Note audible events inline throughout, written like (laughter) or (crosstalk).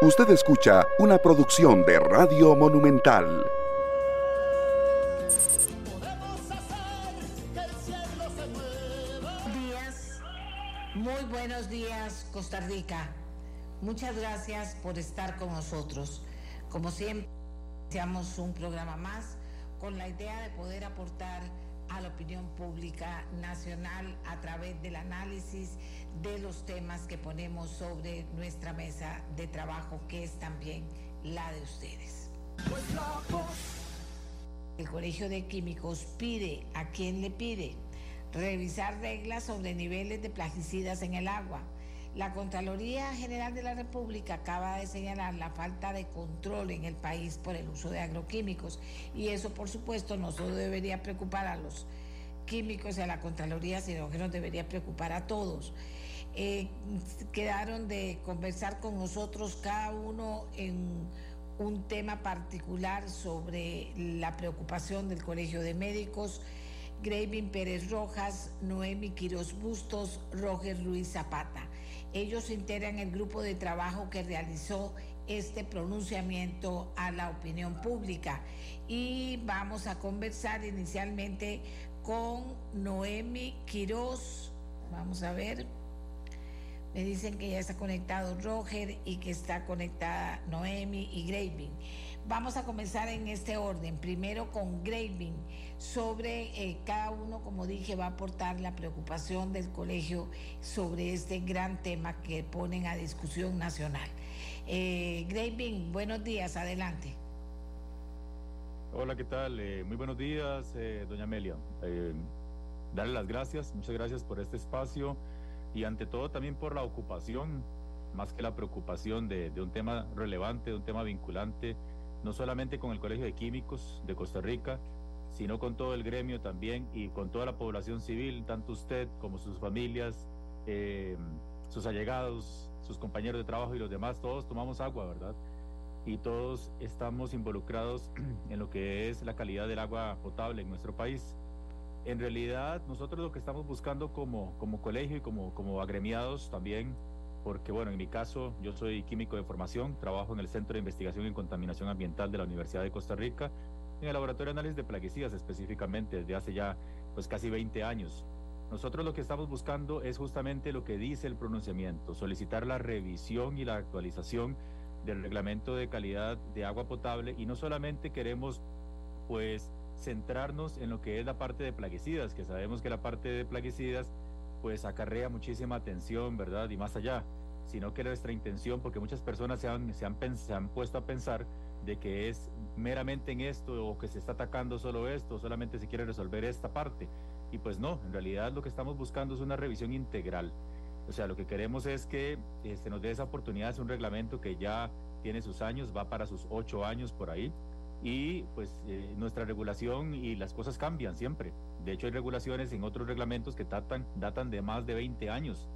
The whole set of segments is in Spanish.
Usted escucha una producción de Radio Monumental. días, muy buenos días Costa Rica. Muchas gracias por estar con nosotros. Como siempre, iniciamos un programa más con la idea de poder aportar a la opinión pública nacional a través del análisis de los temas que ponemos sobre nuestra mesa de trabajo, que es también la de ustedes. El Colegio de Químicos pide, ¿a quién le pide? Revisar reglas sobre niveles de plaguicidas en el agua. La Contraloría General de la República acaba de señalar la falta de control en el país por el uso de agroquímicos y eso por supuesto no solo debería preocupar a los químicos y a la Contraloría, sino que nos debería preocupar a todos. Eh, quedaron de conversar con nosotros cada uno en un tema particular sobre la preocupación del Colegio de Médicos, Gravin Pérez Rojas, Noemi Quiros Bustos, Roger Ruiz Zapata. Ellos integran el grupo de trabajo que realizó este pronunciamiento a la opinión pública y vamos a conversar inicialmente con Noemi Quiros. Vamos a ver. Me dicen que ya está conectado Roger y que está conectada Noemi y Graving. Vamos a comenzar en este orden. Primero con Graving. Sobre eh, cada uno, como dije, va a aportar la preocupación del colegio sobre este gran tema que ponen a discusión nacional. Eh, Graving, buenos días, adelante. Hola, ¿qué tal? Eh, muy buenos días, eh, doña Amelia. Darle las gracias, muchas gracias por este espacio y ante todo también por la ocupación, más que la preocupación de, de un tema relevante, de un tema vinculante, no solamente con el Colegio de Químicos de Costa Rica, sino con todo el gremio también y con toda la población civil, tanto usted como sus familias, eh, sus allegados, sus compañeros de trabajo y los demás, todos tomamos agua, ¿verdad? Y todos estamos involucrados (clears throat) en lo que es la calidad del agua potable en nuestro país. En realidad, nosotros lo que estamos buscando como, como colegio y como, como agremiados también, porque bueno, en mi caso, yo soy químico de formación, trabajo en el Centro de Investigación en Contaminación Ambiental de la Universidad de Costa Rica, en el Laboratorio de Análisis de Plaguicidas específicamente, desde hace ya pues casi 20 años. Nosotros lo que estamos buscando es justamente lo que dice el pronunciamiento, solicitar la revisión y la actualización del reglamento de calidad de agua potable y no solamente queremos pues centrarnos en lo que es la parte de plaguicidas, que sabemos que la parte de plaguicidas pues acarrea muchísima atención, ¿verdad? Y más allá, sino que nuestra intención, porque muchas personas se han, se han, se han puesto a pensar de que es meramente en esto o que se está atacando solo esto, solamente se quiere resolver esta parte. Y pues no, en realidad lo que estamos buscando es una revisión integral. O sea, lo que queremos es que este, nos dé esa oportunidad, es un reglamento que ya tiene sus años, va para sus ocho años por ahí, y pues eh, nuestra regulación y las cosas cambian siempre. De hecho, hay regulaciones en otros reglamentos que datan, datan de más de 20 años.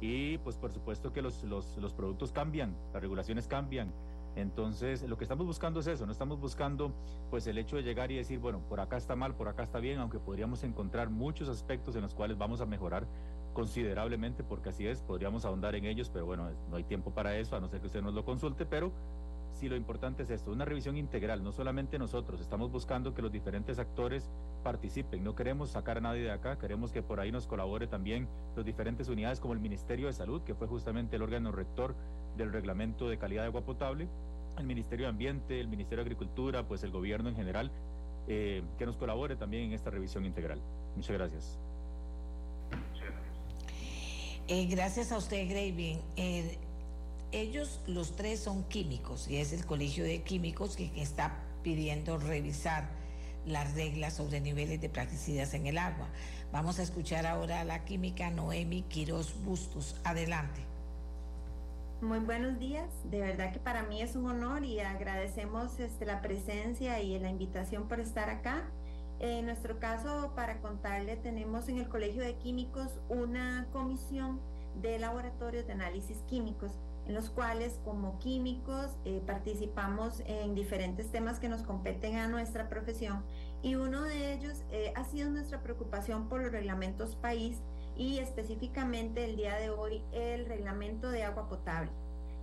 Y pues por supuesto que los, los, los productos cambian, las regulaciones cambian. Entonces, lo que estamos buscando es eso, no estamos buscando pues el hecho de llegar y decir, bueno, por acá está mal, por acá está bien, aunque podríamos encontrar muchos aspectos en los cuales vamos a mejorar considerablemente, porque así es, podríamos ahondar en ellos, pero bueno, no hay tiempo para eso, a no ser que usted nos lo consulte, pero sí lo importante es esto, una revisión integral, no solamente nosotros, estamos buscando que los diferentes actores participen, no queremos sacar a nadie de acá, queremos que por ahí nos colabore también las diferentes unidades como el Ministerio de Salud, que fue justamente el órgano rector del reglamento de calidad de agua potable, el Ministerio de Ambiente, el Ministerio de Agricultura, pues el gobierno en general, eh, que nos colabore también en esta revisión integral. Muchas gracias. Eh, gracias a usted, Graving. Eh, ellos, los tres, son químicos y es el Colegio de Químicos que, que está pidiendo revisar las reglas sobre niveles de plaguicidas en el agua. Vamos a escuchar ahora a la química Noemi Quiros Bustos. Adelante. Muy buenos días, de verdad que para mí es un honor y agradecemos este, la presencia y la invitación por estar acá. En nuestro caso, para contarle, tenemos en el Colegio de Químicos una comisión de laboratorios de análisis químicos, los cuales como químicos eh, participamos en diferentes temas que nos competen a nuestra profesión y uno de ellos eh, ha sido nuestra preocupación por los reglamentos país y específicamente el día de hoy el reglamento de agua potable.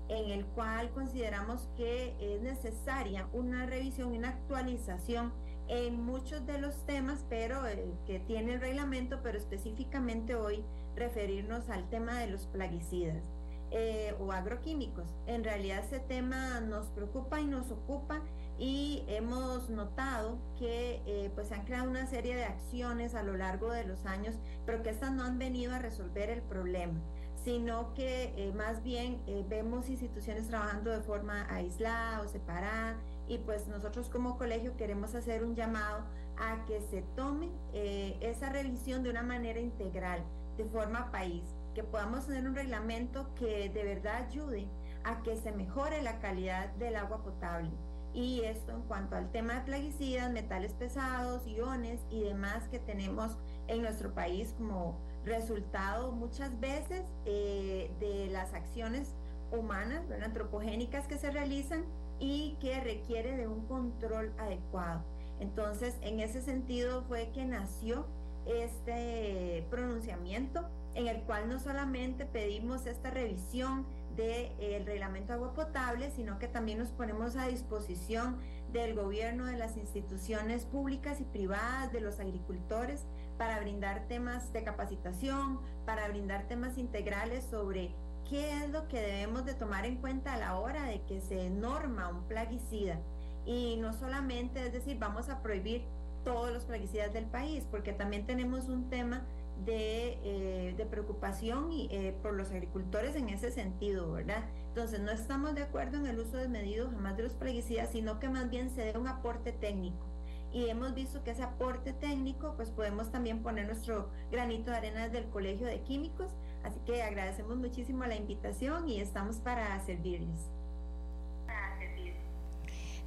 en el cual consideramos que es necesaria una revisión una actualización en muchos de los temas, pero eh, que tiene el reglamento, pero específicamente hoy referirnos al tema de los plaguicidas eh, o agroquímicos. En realidad ese tema nos preocupa y nos ocupa y hemos notado que eh, pues han creado una serie de acciones a lo largo de los años, pero que estas no han venido a resolver el problema sino que más bien vemos instituciones trabajando de forma aislada o separada y pues nosotros como colegio queremos hacer un llamado a que se tome eh, esa revisión de una manera integral, de forma país, que podamos tener un reglamento que de verdad ayude a que se mejore la calidad del agua potable. Y esto en cuanto al tema de plaguicidas, metales pesados, iones y demás que tenemos en nuestro país como resultado muchas veces eh, de las acciones humanas, antropogénicas que se realizan y que requiere de un control adecuado. Entonces, en ese sentido fue que nació este pronunciamiento en el cual no solamente pedimos esta revisión del de, reglamento agua potable, sino que también nos ponemos a disposición del gobierno, de las instituciones públicas y privadas, de los agricultores, para brindar temas de capacitación, para brindar temas integrales sobre qué es lo que debemos de tomar en cuenta a la hora de que se norma un plaguicida. Y no solamente, es decir, vamos a prohibir todos los plaguicidas del país, porque también tenemos un tema de, eh, preocupación y, eh, por los agricultores en ese sentido, ¿verdad? Entonces, no estamos de acuerdo en el uso desmedido jamás de los plaguicidas, sino que más bien se dé un aporte técnico. Y hemos visto que ese aporte técnico, pues podemos también poner nuestro granito de arena desde el Colegio de Químicos Así que agradecemos muchísimo la invitación y estamos para servirles.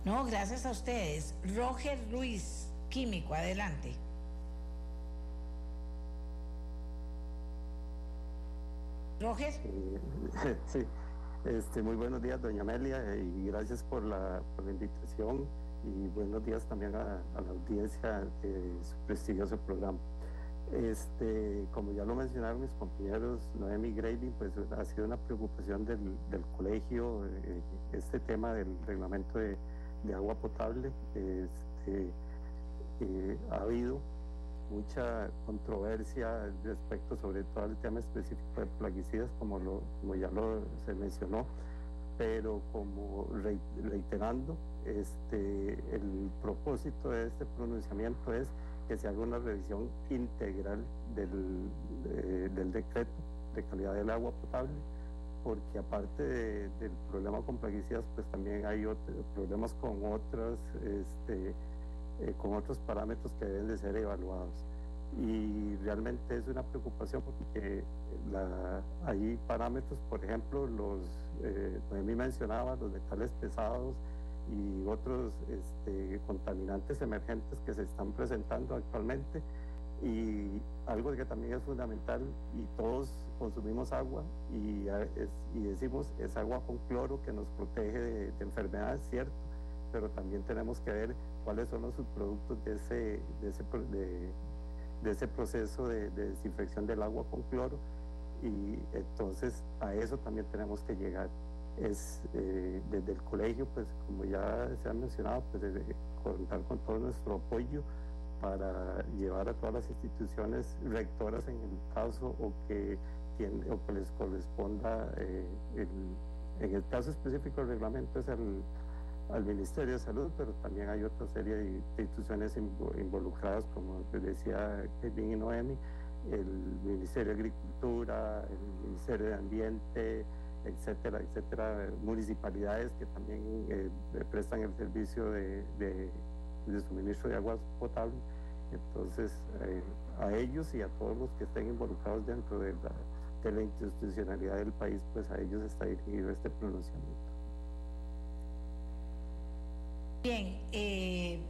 No, gracias a ustedes. Roger Ruiz, químico, adelante. Roger. (laughs) Sí, este, muy buenos días, doña Amelia, y gracias por la, invitación y buenos días también a, la audiencia de su prestigioso programa. Este, como ya lo mencionaron mis compañeros, Noemi Grading, pues ha sido una preocupación del, colegio eh, este tema del reglamento de, agua potable. Este, eh, ha habido mucha controversia respecto sobre todo el tema específico de plaguicidas, como, lo, como ya lo se mencionó, pero como reiterando, este, el propósito de este pronunciamiento es que se haga una revisión integral del, del decreto de calidad del agua potable, porque aparte del problema con plaguicidas, pues también hay otros problemas con otros, este, eh, con otros parámetros que deben de ser evaluados. Y realmente es una preocupación porque la, hay parámetros, por ejemplo, los, eh, mí mencionaba, los metales pesados, y otros este, contaminantes emergentes que se están presentando actualmente. Y algo que también es fundamental, y todos consumimos agua y, y decimos es agua con cloro que nos protege de, enfermedades, cierto, pero también tenemos que ver cuáles son los subproductos de ese, de ese, de ese proceso de, de desinfección del agua con cloro. Y entonces a eso también tenemos que llegar. Es eh, desde el colegio, pues como ya se ha mencionado, pues contar con todo nuestro apoyo para llevar a todas las instituciones rectoras en el caso o que, o que les corresponda, eh, en el caso específico del reglamento es al, al, Ministerio de Salud, pero también hay otra serie de, instituciones involucradas, como decía Kevin y Noemi, el Ministerio de Agricultura, el Ministerio de Ambiente, etcétera, etcétera, municipalidades que también eh, prestan el servicio de, de, suministro de agua potable. Entonces, eh, a ellos y a todos los que estén involucrados dentro de la, de la institucionalidad del país, pues a ellos está dirigido este pronunciamiento. Bien, eh,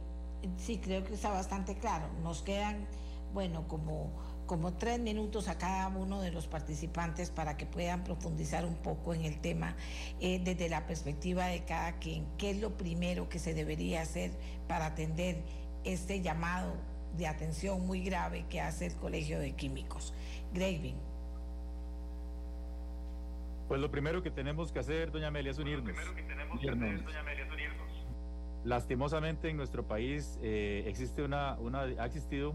sí, creo que está bastante claro. Nos quedan, bueno, como como tres minutos a cada uno de los participantes para que puedan profundizar un poco en el tema eh, desde la perspectiva de cada quien. ¿Qué es lo primero que se debería hacer para atender este llamado de atención muy grave que hace el Colegio de Químicos? Graving. Pues lo primero que tenemos que hacer, doña Amelia, es unirnos. Lo que tenemos que hacer, doña Amelia, es unirnos. Lastimosamente en nuestro país eh, existe una, una, ha existido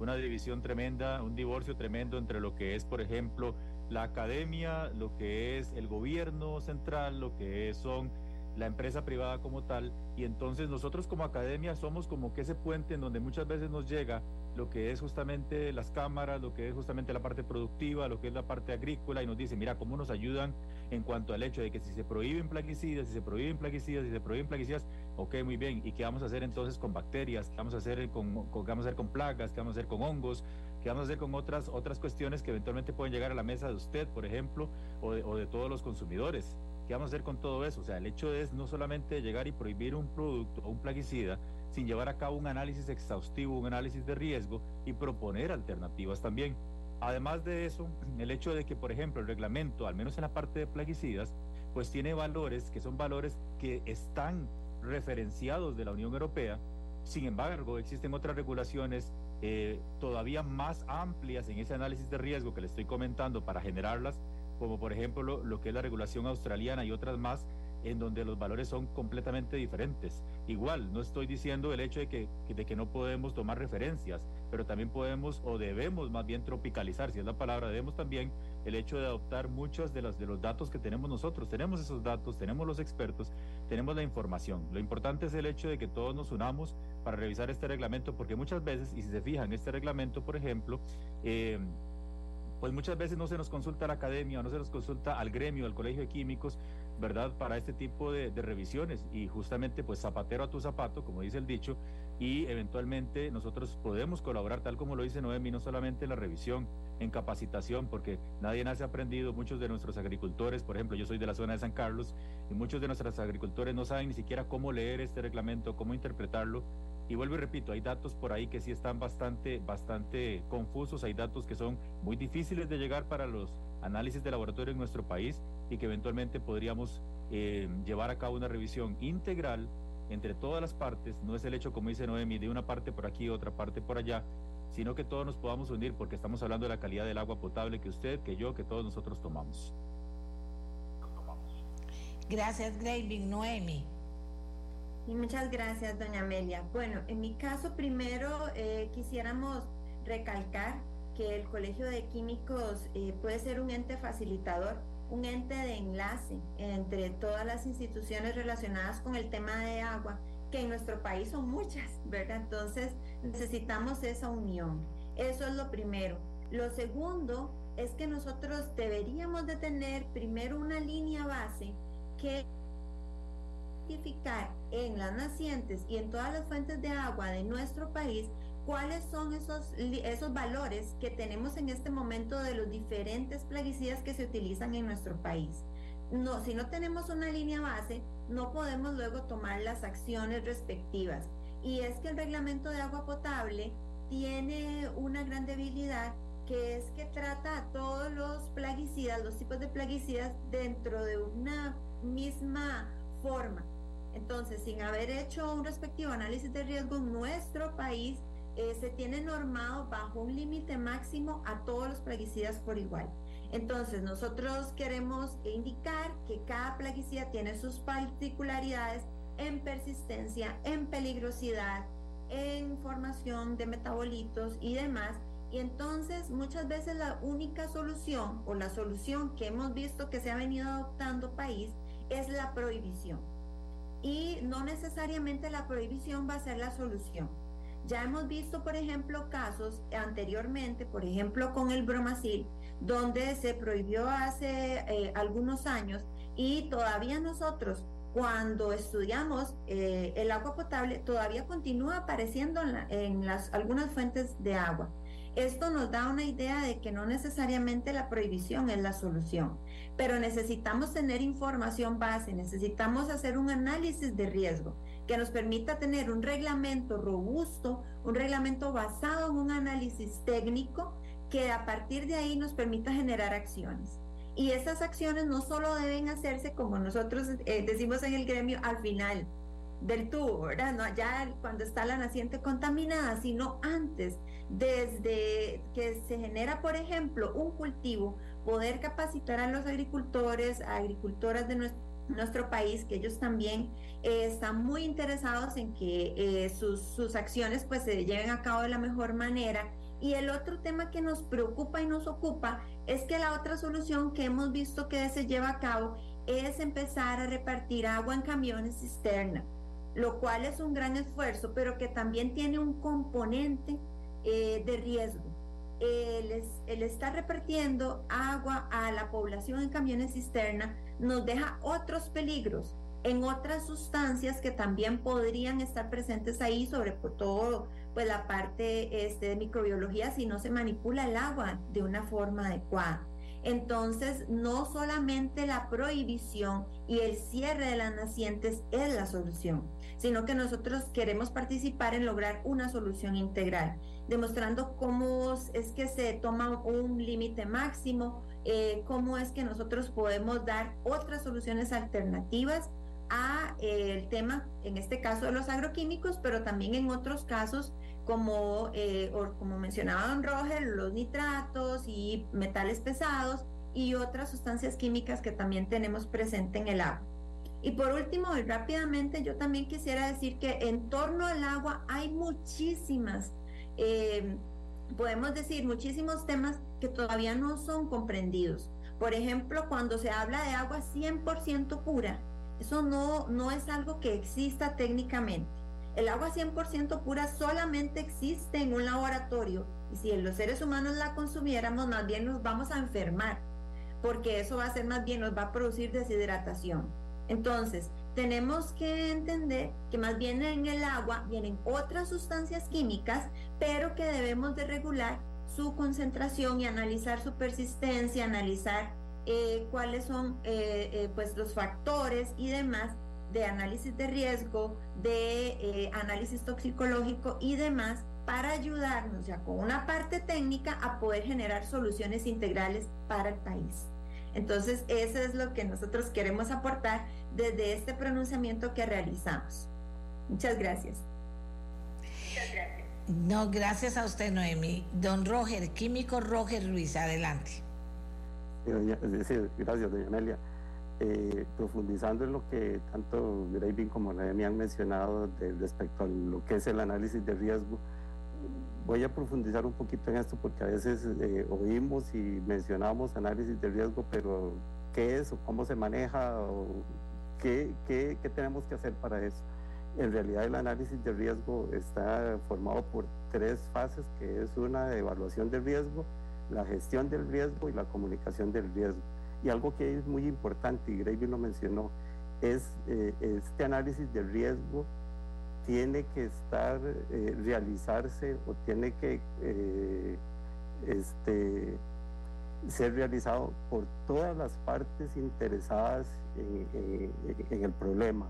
una división tremenda, un divorcio tremendo entre lo que es, por ejemplo, la academia, lo que es el gobierno central, lo que son la empresa privada como tal, y entonces nosotros como academia somos como que ese puente en donde muchas veces nos llega lo que es justamente las cámaras, lo que es justamente la parte productiva, lo que es la parte agrícola, y nos dice, mira, cómo nos ayudan en cuanto al hecho de que si se prohíben plaguicidas, si se prohíben plaguicidas, si se prohíben plaguicidas, ok, muy bien, ¿y qué vamos a hacer entonces con bacterias? ¿Qué vamos a hacer con, con, vamos a hacer con plagas? ¿Qué vamos a hacer con hongos? ¿Qué vamos a hacer con otras, otras cuestiones que eventualmente pueden llegar a la mesa de usted, por ejemplo, o de, o de todos los consumidores? ¿Qué vamos a hacer con todo eso? O sea, el hecho es no solamente llegar y prohibir un producto o un plaguicida, sin llevar a cabo un análisis exhaustivo, un análisis de riesgo y proponer alternativas también. Además de eso, (clears throat) el hecho de que, por ejemplo, el reglamento, al menos en la parte de plaguicidas, pues tiene valores que son valores que están referenciados de la Unión Europea. Sin embargo, existen otras regulaciones eh, todavía más amplias en ese análisis de riesgo que le estoy comentando para generarlas como por ejemplo lo, lo, que es la regulación australiana y otras más, en donde los valores son completamente diferentes. Igual, no estoy diciendo el hecho de que, de que no podemos tomar referencias, pero también podemos o debemos más bien tropicalizar, si es la palabra, debemos también el hecho de adoptar muchos de los, de los datos que tenemos nosotros. Tenemos esos datos, tenemos los expertos, tenemos la información. Lo importante es el hecho de que todos nos unamos para revisar este reglamento, porque muchas veces, y si se fijan, este reglamento, por ejemplo, eh, pues muchas veces no se nos consulta a la academia no se nos consulta al gremio, al colegio de químicos, ¿verdad? Para este tipo de, de, revisiones. Y justamente pues zapatero a tu zapato, como dice el dicho, y eventualmente nosotros podemos colaborar tal como lo dice Noemi, no solamente en la revisión, en capacitación, porque nadie nace aprendido, muchos de nuestros agricultores, por ejemplo, yo soy de la zona de San Carlos y muchos de nuestros agricultores no saben ni siquiera cómo leer este reglamento, cómo interpretarlo. Y vuelvo y repito, hay datos por ahí que sí están bastante, bastante confusos, hay datos que son muy difíciles de llegar para los análisis de laboratorio en nuestro país y que eventualmente podríamos eh, llevar a cabo una revisión integral entre todas las partes, no es el hecho, como dice Noemi, de una parte por aquí, otra parte por allá, sino que todos nos podamos unir porque estamos hablando de la calidad del agua potable que usted, que yo, que todos nosotros tomamos. Gracias, Graving. Noemi. Y muchas gracias, doña Amelia. Bueno, en mi caso, primero eh, quisiéramos recalcar que el Colegio de Químicos eh, puede ser un ente facilitador, un ente de enlace entre todas las instituciones relacionadas con el tema de agua, que en nuestro país son muchas, ¿verdad? Entonces necesitamos esa unión. Eso es lo primero. Lo segundo es que nosotros deberíamos de tener primero una línea base que identificar en las nacientes y en todas las fuentes de agua de nuestro país cuáles son esos, esos valores que tenemos en este momento de los diferentes plaguicidas que se utilizan en nuestro país. No, si no tenemos una línea base, no podemos luego tomar las acciones respectivas. Y es que el reglamento de agua potable tiene una gran debilidad que es que trata a todos los plaguicidas, los tipos de plaguicidas dentro de una misma forma. Entonces, sin haber hecho un respectivo análisis de riesgo en nuestro país, eh, se tiene normado bajo un límite máximo a todos los plaguicidas por igual. Entonces, nosotros queremos indicar que cada plaguicida tiene sus particularidades en persistencia, en peligrosidad, en formación de metabolitos y demás. Y entonces muchas veces la única solución o la solución que hemos visto que se ha venido adoptando país es la prohibición y no necesariamente la prohibición va a ser la solución. Ya hemos visto, por ejemplo, casos anteriormente, por ejemplo, con el bromacil, donde se prohibió hace eh, algunos años y todavía nosotros, cuando estudiamos eh, el agua potable, todavía continúa apareciendo en, la, en las, algunas fuentes de agua. Esto nos da una idea de que no necesariamente la prohibición es la solución, pero necesitamos tener información base, necesitamos hacer un análisis de riesgo que nos permita tener un reglamento robusto, un reglamento basado en un análisis técnico que a partir de ahí nos permita generar acciones. Y esas acciones no solo deben hacerse como nosotros eh, decimos en el gremio al final, del tubo, ¿verdad? Ya cuando está la naciente contaminada, sino antes, desde que se genera, por ejemplo, un cultivo, poder capacitar a los agricultores, a agricultoras de nuestro, país, que ellos también eh, están muy interesados en que eh, sus, sus acciones pues se lleven a cabo de la mejor manera. Y el otro tema que nos preocupa y nos ocupa es que la otra solución que hemos visto que se lleva a cabo es empezar a repartir agua en camiones cisterna, lo cual es un gran esfuerzo, pero que también tiene un componente eh, de riesgo. El, el, estar repartiendo agua a la población en camiones cisterna nos deja otros peligros en otras sustancias que también podrían estar presentes ahí, sobre todo pues la parte este, de microbiología si no se manipula el agua de una forma adecuada. Entonces, no solamente la prohibición y el cierre de las nacientes es la solución, sino que nosotros queremos participar en lograr una solución integral, demostrando cómo es que se toma un límite máximo, eh, cómo es que nosotros podemos dar otras soluciones alternativas a eh, el tema, en este caso de los agroquímicos, pero también en otros casos como, eh, como mencionaba don Roger, los nitratos y metales pesados y otras sustancias químicas que también tenemos presente en el agua. Y por último, y rápidamente, yo también quisiera decir que en torno al agua hay muchísimas, eh, podemos decir, muchísimos temas que todavía no son comprendidos. Por ejemplo, cuando se habla de agua 100% pura, eso no, no es algo que exista técnicamente. El agua 100% pura solamente existe en un laboratorio y si los seres humanos la consumiéramos, más bien nos vamos a enfermar, porque eso va a ser más bien, nos va a producir deshidratación. Entonces, tenemos que entender que más bien en el agua vienen otras sustancias químicas, pero que debemos de regular su concentración y analizar su persistencia, analizar eh, cuáles son eh, eh, pues los factores y demás de análisis de riesgo, de eh, análisis toxicológico y demás para ayudarnos ya con una parte técnica a poder generar soluciones integrales para el país. Entonces, eso es lo que nosotros queremos aportar desde este pronunciamiento que realizamos. Muchas gracias. Muchas gracias. No, gracias a usted, Noemi. Don Roger, químico Roger Ruiz, adelante. gracias, doña Amelia. Eh, profundizando en lo que tanto Graving como Noemi han mencionado respecto a lo que es el análisis de riesgo, voy a profundizar un poquito en esto porque a veces eh, oímos y mencionamos análisis de riesgo, pero ¿qué es o cómo se maneja o qué, tenemos que hacer para eso? En realidad el análisis de riesgo está formado por tres fases, que es una evaluación del riesgo, la gestión del riesgo y la comunicación del riesgo. Y algo que es muy importante, y Gravy lo mencionó, es eh, este análisis de riesgo tiene que estar, eh, realizarse o tiene que eh, este, ser realizado por todas las partes interesadas en, el problema.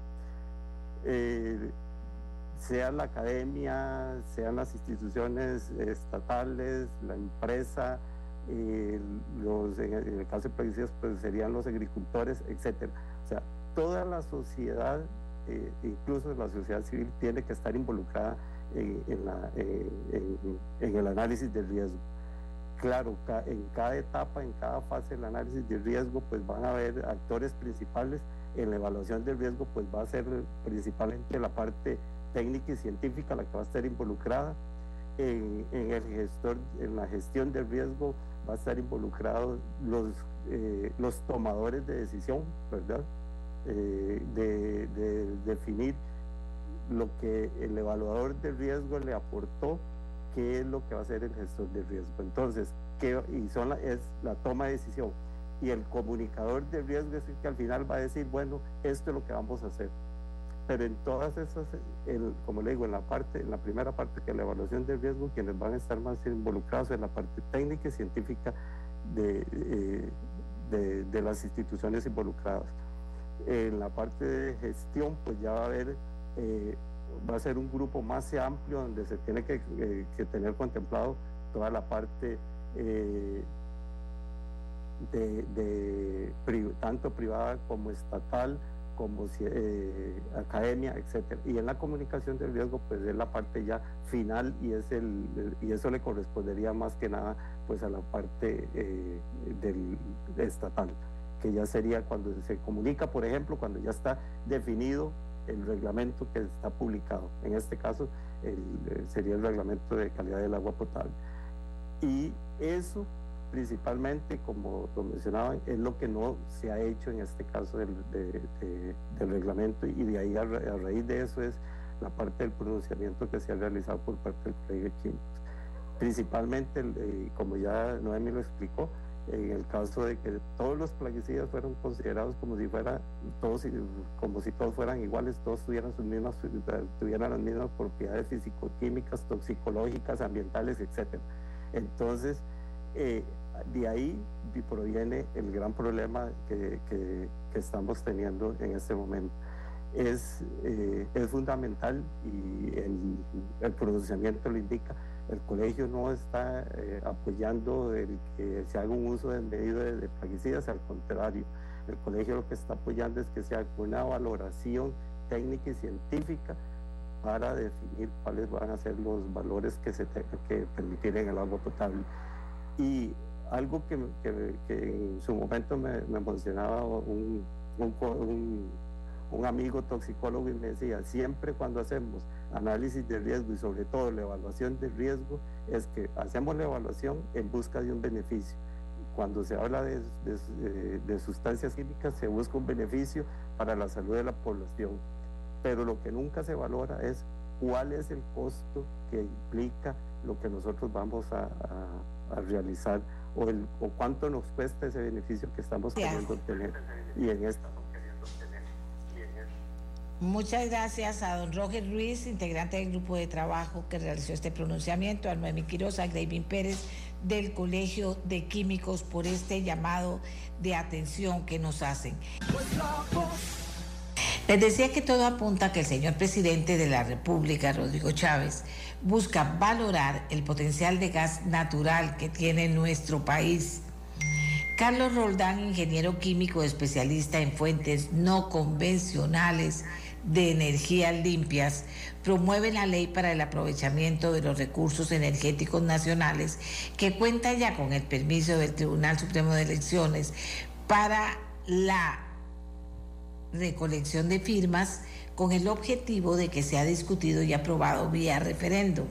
sea la academia, sean las instituciones estatales, la empresa, eh, los, en el caso de plaguicidas pues serían los agricultores, etcétera. O sea, toda la sociedad, eh, incluso la sociedad civil, tiene que estar involucrada en, el análisis del riesgo. Claro, en cada etapa, en cada fase del análisis del riesgo, pues van a haber actores principales. En la evaluación del riesgo, pues va a ser principalmente la parte técnica y científica la que va a estar involucrada. En, el gestor, en la gestión del riesgo va a estar involucrados los, eh, los tomadores de decisión, ¿verdad? Eh, de, definir lo que el evaluador de riesgo le aportó, qué es lo que va a hacer el gestor de riesgo. Entonces, ¿qué, y son es la toma de decisión. Y el comunicador de riesgo es el que al final va a decir, bueno, esto es lo que vamos a hacer pero en todas esas, como le digo, en la parte, en la primera parte que es la evaluación de riesgo, quienes van a estar más involucrados en la parte técnica y científica de, eh, de, las instituciones involucradas. En la parte de gestión, pues ya va a haber, eh, va a ser un grupo más amplio donde se tiene que, eh, tener contemplado toda la parte de, de, tanto privada como estatal, como eh, academia, etcétera. Y en la comunicación del riesgo, pues es la parte ya final y es el, y eso le correspondería más que nada pues a la parte eh, del estatal, que ya sería cuando se comunica, por ejemplo, cuando ya está definido el reglamento que está publicado. En este caso el, sería el reglamento de calidad del agua potable. Y eso principalmente, como lo mencionaba, es lo que no se ha hecho en este caso del, del reglamento y de ahí a, raíz de eso es la parte del pronunciamiento que se ha realizado por parte del Colegio de Químicos. Principalmente, eh, como ya Noemi lo explicó, en el caso de que todos los plaguicidas fueron considerados como si fuera todos como si todos fueran iguales, todos tuvieran las mismas propiedades físico-químicas, toxicológicas, ambientales, etcétera. Entonces, eh, de ahí proviene el gran problema que, estamos teniendo en este momento. Es, eh, es fundamental y el, el, pronunciamiento lo indica. El colegio no está eh, apoyando el que se haga un uso desmedido de, de plaguicidas, al contrario, el colegio lo que está apoyando es que se haga una valoración técnica y científica para definir cuáles van a ser los valores que se tengan que permitir en el agua potable. Y algo que, en su momento me, mencionaba un, un, amigo toxicólogo y me decía, siempre cuando hacemos análisis de riesgo y sobre todo la evaluación de riesgo, es que hacemos la evaluación en busca de un beneficio. Cuando se habla de, de sustancias químicas, se busca un beneficio para la salud de la población. Pero lo que nunca se valora es cuál es el costo que implica lo que nosotros vamos a, a realizar o, el, o cuánto nos cuesta ese beneficio que estamos queriendo obtener. Y en esta Muchas gracias a don Roger Ruiz, integrante del grupo de trabajo que realizó este pronunciamiento, a Noemi Quiroz, a Gravin Pérez del Colegio de Químicos por este llamado de atención que nos hacen. Les decía que todo apunta a que el señor presidente de la República, Rodrigo Chávez, busca valorar el potencial de gas natural que tiene nuestro país. Carlos Roldán, ingeniero químico especialista en fuentes no convencionales de energías limpias, promueve la ley para el aprovechamiento de los recursos energéticos nacionales que cuenta ya con el permiso del Tribunal Supremo de Elecciones para la recolección de firmas con el objetivo de que sea discutido y aprobado vía referéndum.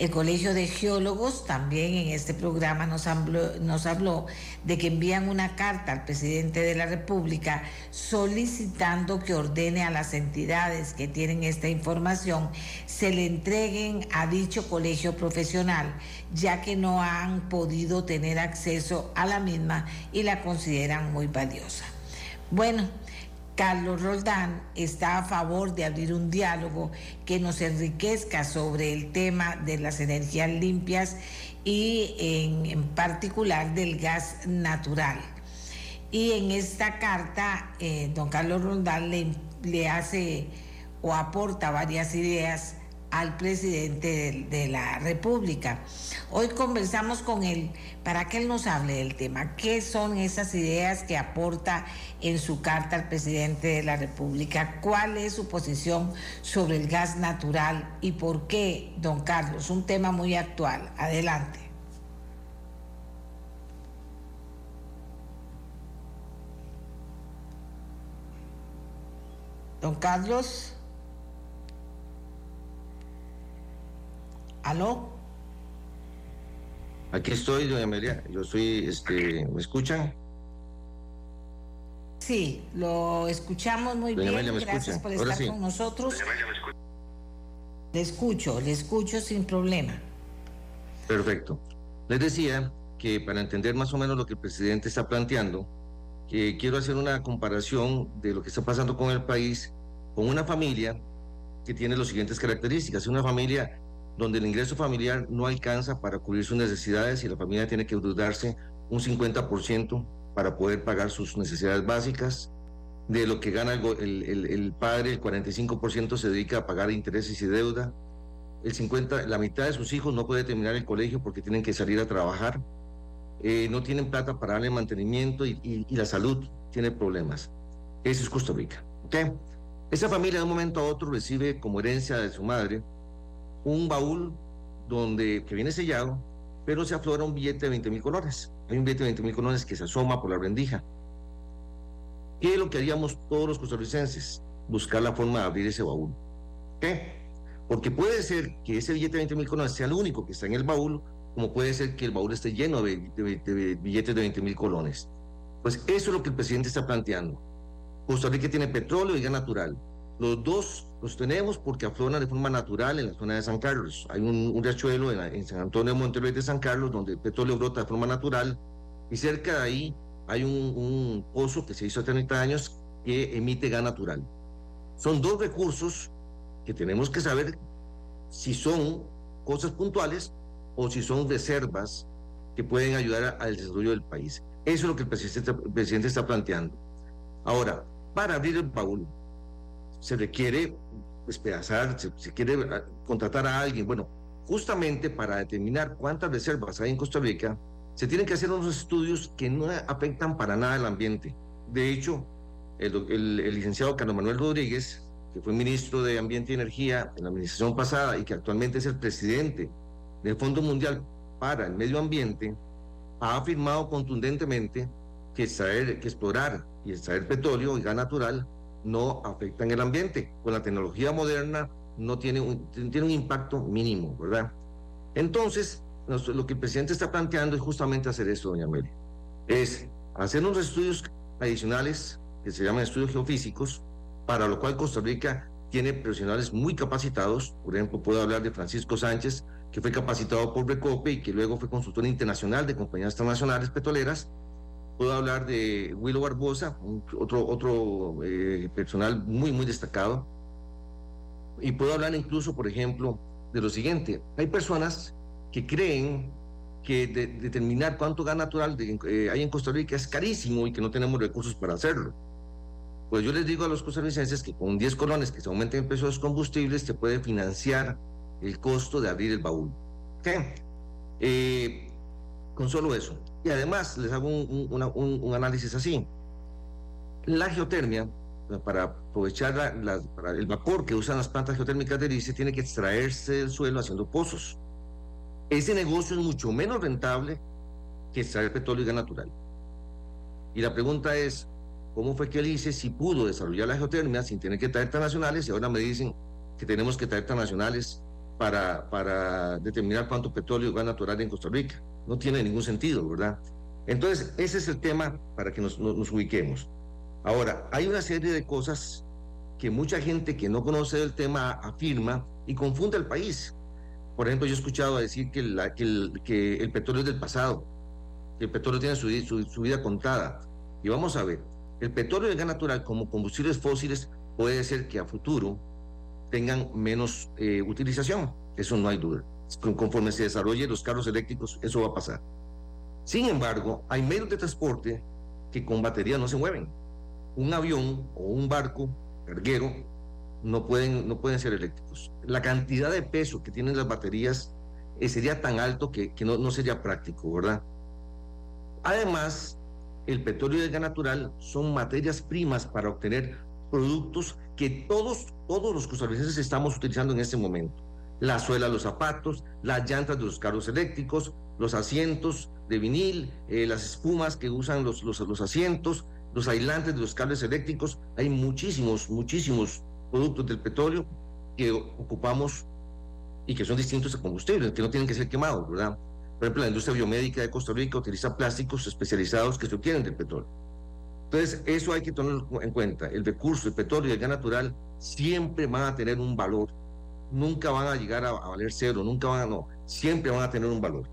El Colegio de Geólogos también en este programa nos habló, de que envían una carta al presidente de la República solicitando que ordene a las entidades que tienen esta información se le entreguen a dicho colegio profesional, ya que no han podido tener acceso a la misma y la consideran muy valiosa. Bueno, Carlos Roldán está a favor de abrir un diálogo que nos enriquezca sobre el tema de las energías limpias y en, particular del gas natural. Y en esta carta, eh, don Carlos Roldán le, le hace o aporta varias ideas al presidente de, la República. Hoy conversamos con él para que él nos hable del tema. ¿Qué son esas ideas que aporta en su carta al presidente de la República? ¿Cuál es su posición sobre el gas natural y por qué, don Carlos? Un tema muy actual. Adelante. Don Carlos. ¿Aló? Aquí estoy, doña María. Yo soy, este, ¿me escuchan? Sí, lo escuchamos muy bien. Gracias por estar con nosotros. Le escucho, le escucho sin problema. Perfecto. Les decía que para entender más o menos lo que el presidente está planteando, que quiero hacer una comparación de lo que está pasando con el país con una familia que tiene las siguientes características. Una familia donde el ingreso familiar no alcanza para cubrir sus necesidades y la familia tiene que endeudarse un 50% para poder pagar sus necesidades básicas. De lo que gana el, el, padre, el 45% se dedica a pagar intereses y deuda. El 50, la mitad de sus hijos no puede terminar el colegio porque tienen que salir a trabajar. Eh, no tienen plata para darle mantenimiento y, y, la salud tiene problemas. Eso es Costa Rica. Esa familia de un momento a otro recibe como herencia de su madre un baúl donde, que viene sellado, pero se aflora un billete de 20 mil colones. Hay un billete de 20 mil colones que se asoma por la rendija. ¿Qué es lo que haríamos todos los costarricenses? Buscar la forma de abrir ese baúl. ¿Qué? Porque puede ser que ese billete de 20 mil colones sea el único que está en el baúl, como puede ser que el baúl esté lleno de, billetes de 20 mil colones. Pues eso es lo que el presidente está planteando. Costa Rica tiene petróleo y gas natural. Los dos los tenemos porque afloran de forma natural en la zona de San Carlos. Hay un, riachuelo en, San Antonio de Monterrey de San Carlos donde el petróleo brota de forma natural y cerca de ahí hay un, un pozo que se hizo hace 30 años que emite gas natural. Son dos recursos que tenemos que saber si son cosas puntuales o si son reservas que pueden ayudar al desarrollo del país. Eso es lo que el presidente, el presidente está planteando. Ahora, para abrir el baúl, se requiere despedazar, se, quiere ah, contratar a alguien. Bueno, justamente para determinar cuántas reservas hay en Costa Rica, se tienen que hacer unos estudios que no afectan para nada al ambiente. De hecho, el, el licenciado Carlos Manuel Rodríguez, que fue ministro de Ambiente y Energía en la administración pasada y que actualmente es el presidente del Fondo Mundial para el Medio Ambiente, ha afirmado contundentemente que, extraer, que explorar y extraer petróleo y gas natural no afectan el ambiente. Con la tecnología moderna no tiene un, tiene un impacto mínimo, ¿verdad? Entonces, lo que el presidente está planteando es justamente hacer eso, doña Amelia. Es hacer unos estudios adicionales que se llaman estudios geofísicos, para lo cual Costa Rica tiene profesionales muy capacitados. Por ejemplo, puedo hablar de Francisco Sánchez, que fue capacitado por Recope y que luego fue consultor internacional de compañías transnacionales petroleras. Puedo hablar de Willow Barbosa, otro, otro eh, personal muy, muy destacado. Y puedo hablar incluso, por ejemplo, de lo siguiente. Hay personas que creen que determinar cuánto gas natural eh, hay en Costa Rica es carísimo y que no tenemos recursos para hacerlo. Pues yo les digo a los costarricenses que con 10 colones que se aumenten el precio de los combustibles, se puede financiar el costo de abrir el baúl. ¿Qué? Eh, con solo eso. Y además les hago un, análisis así. La geotermia, para aprovechar el vapor que usan las plantas geotérmicas de Erice, tiene que extraerse del suelo haciendo pozos. Ese negocio es mucho menos rentable que extraer petróleo y gas natural. Y la pregunta es, ¿cómo fue que Erice si pudo desarrollar la geotermia sin tener que traer transnacionales y ahora me dicen que tenemos que traer transnacionales para, determinar cuánto petróleo y gas natural en Costa Rica? No tiene ningún sentido, ¿verdad? Entonces, ese es el tema para que nos, ubiquemos. Ahora, hay una serie de cosas que mucha gente que no conoce el tema afirma y confunde al país. Por ejemplo, yo he escuchado decir que, el, petróleo es del pasado, que el petróleo tiene su, su, vida contada. Y vamos a ver, el petróleo y el gas natural como combustibles fósiles puede ser que a futuro tengan menos eh, utilización, eso no hay duda conforme se desarrollen los carros eléctricos, eso va a pasar. Sin embargo, hay medios de transporte que con batería no se mueven. Un avión o un barco carguero no pueden, no pueden ser eléctricos. La cantidad de peso que tienen las baterías eh, sería tan alto que, que no, no, sería práctico, ¿verdad? Además, el petróleo y el gas natural son materias primas para obtener productos que todos, todos los costarricenses estamos utilizando en este momento la suela de los zapatos, las llantas de los carros eléctricos, los asientos de vinil, eh, las espumas que usan los, los, los, asientos, los aislantes de los cables eléctricos. Hay muchísimos, muchísimos productos del petróleo que ocupamos y que son distintos a combustibles, que no tienen que ser quemados, ¿verdad? Por ejemplo, la industria biomédica de Costa Rica utiliza plásticos especializados que se obtienen del petróleo. Entonces, eso hay que tenerlo en cuenta. El recurso, el petróleo y el gas natural siempre van a tener un valor nunca van a llegar a, valer cero, nunca van a, no, siempre van a tener un valor.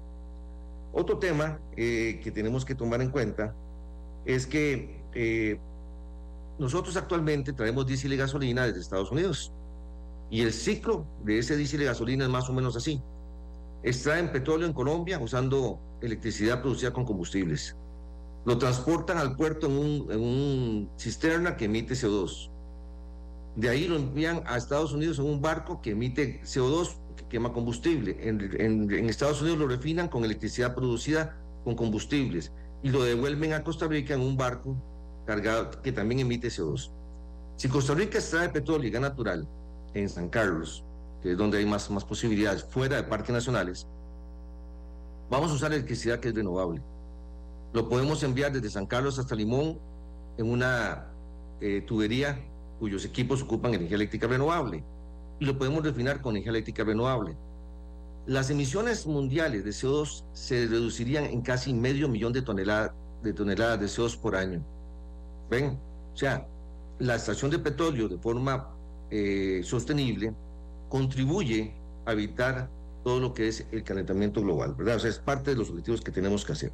Otro tema eh, que tenemos que tomar en cuenta es que eh, nosotros actualmente traemos diésel y gasolina desde Estados Unidos y el ciclo de ese diésel y gasolina es más o menos así. Extraen petróleo en Colombia usando electricidad producida con combustibles. Lo transportan al puerto en un, en un cisterna que emite CO2 de ahí lo envían a Estados Unidos en un barco que emite CO2, que quema combustible. En, Estados Unidos lo refinan con electricidad producida con combustibles y lo devuelven a Costa Rica en un barco cargado que también emite CO2. Si Costa Rica extrae petróleo y gas natural en San Carlos, que es donde hay más, más posibilidades, fuera de parques nacionales, vamos a usar electricidad que es renovable. Lo podemos enviar desde San Carlos hasta Limón en una eh, tubería cuyos equipos ocupan energía eléctrica renovable y lo podemos refinar con energía eléctrica renovable. Las emisiones mundiales de CO2 se reducirían en casi medio millón de toneladas de, toneladas de CO2 por año. ¿Ven? O sea, la extracción de petróleo de forma eh, sostenible contribuye a evitar todo lo que es el calentamiento global, ¿verdad? O sea, es parte de los objetivos que tenemos que hacer.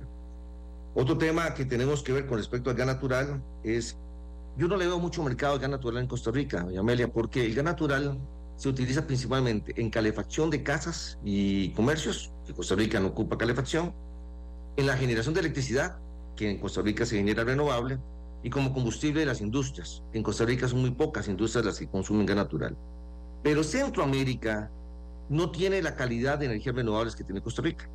Otro tema que tenemos que ver con respecto al gas natural es, yo no le veo mucho mercado de gas natural en Costa Rica, Amelia, porque el gas natural se utiliza principalmente en calefacción de casas y comercios, que Costa Rica no ocupa calefacción, en la generación de electricidad, que en Costa Rica se genera renovable, y como combustible de las industrias. En Costa Rica son muy pocas industrias las que consumen gas natural. Pero Centroamérica no tiene la calidad de energías renovables que tiene Costa Rica.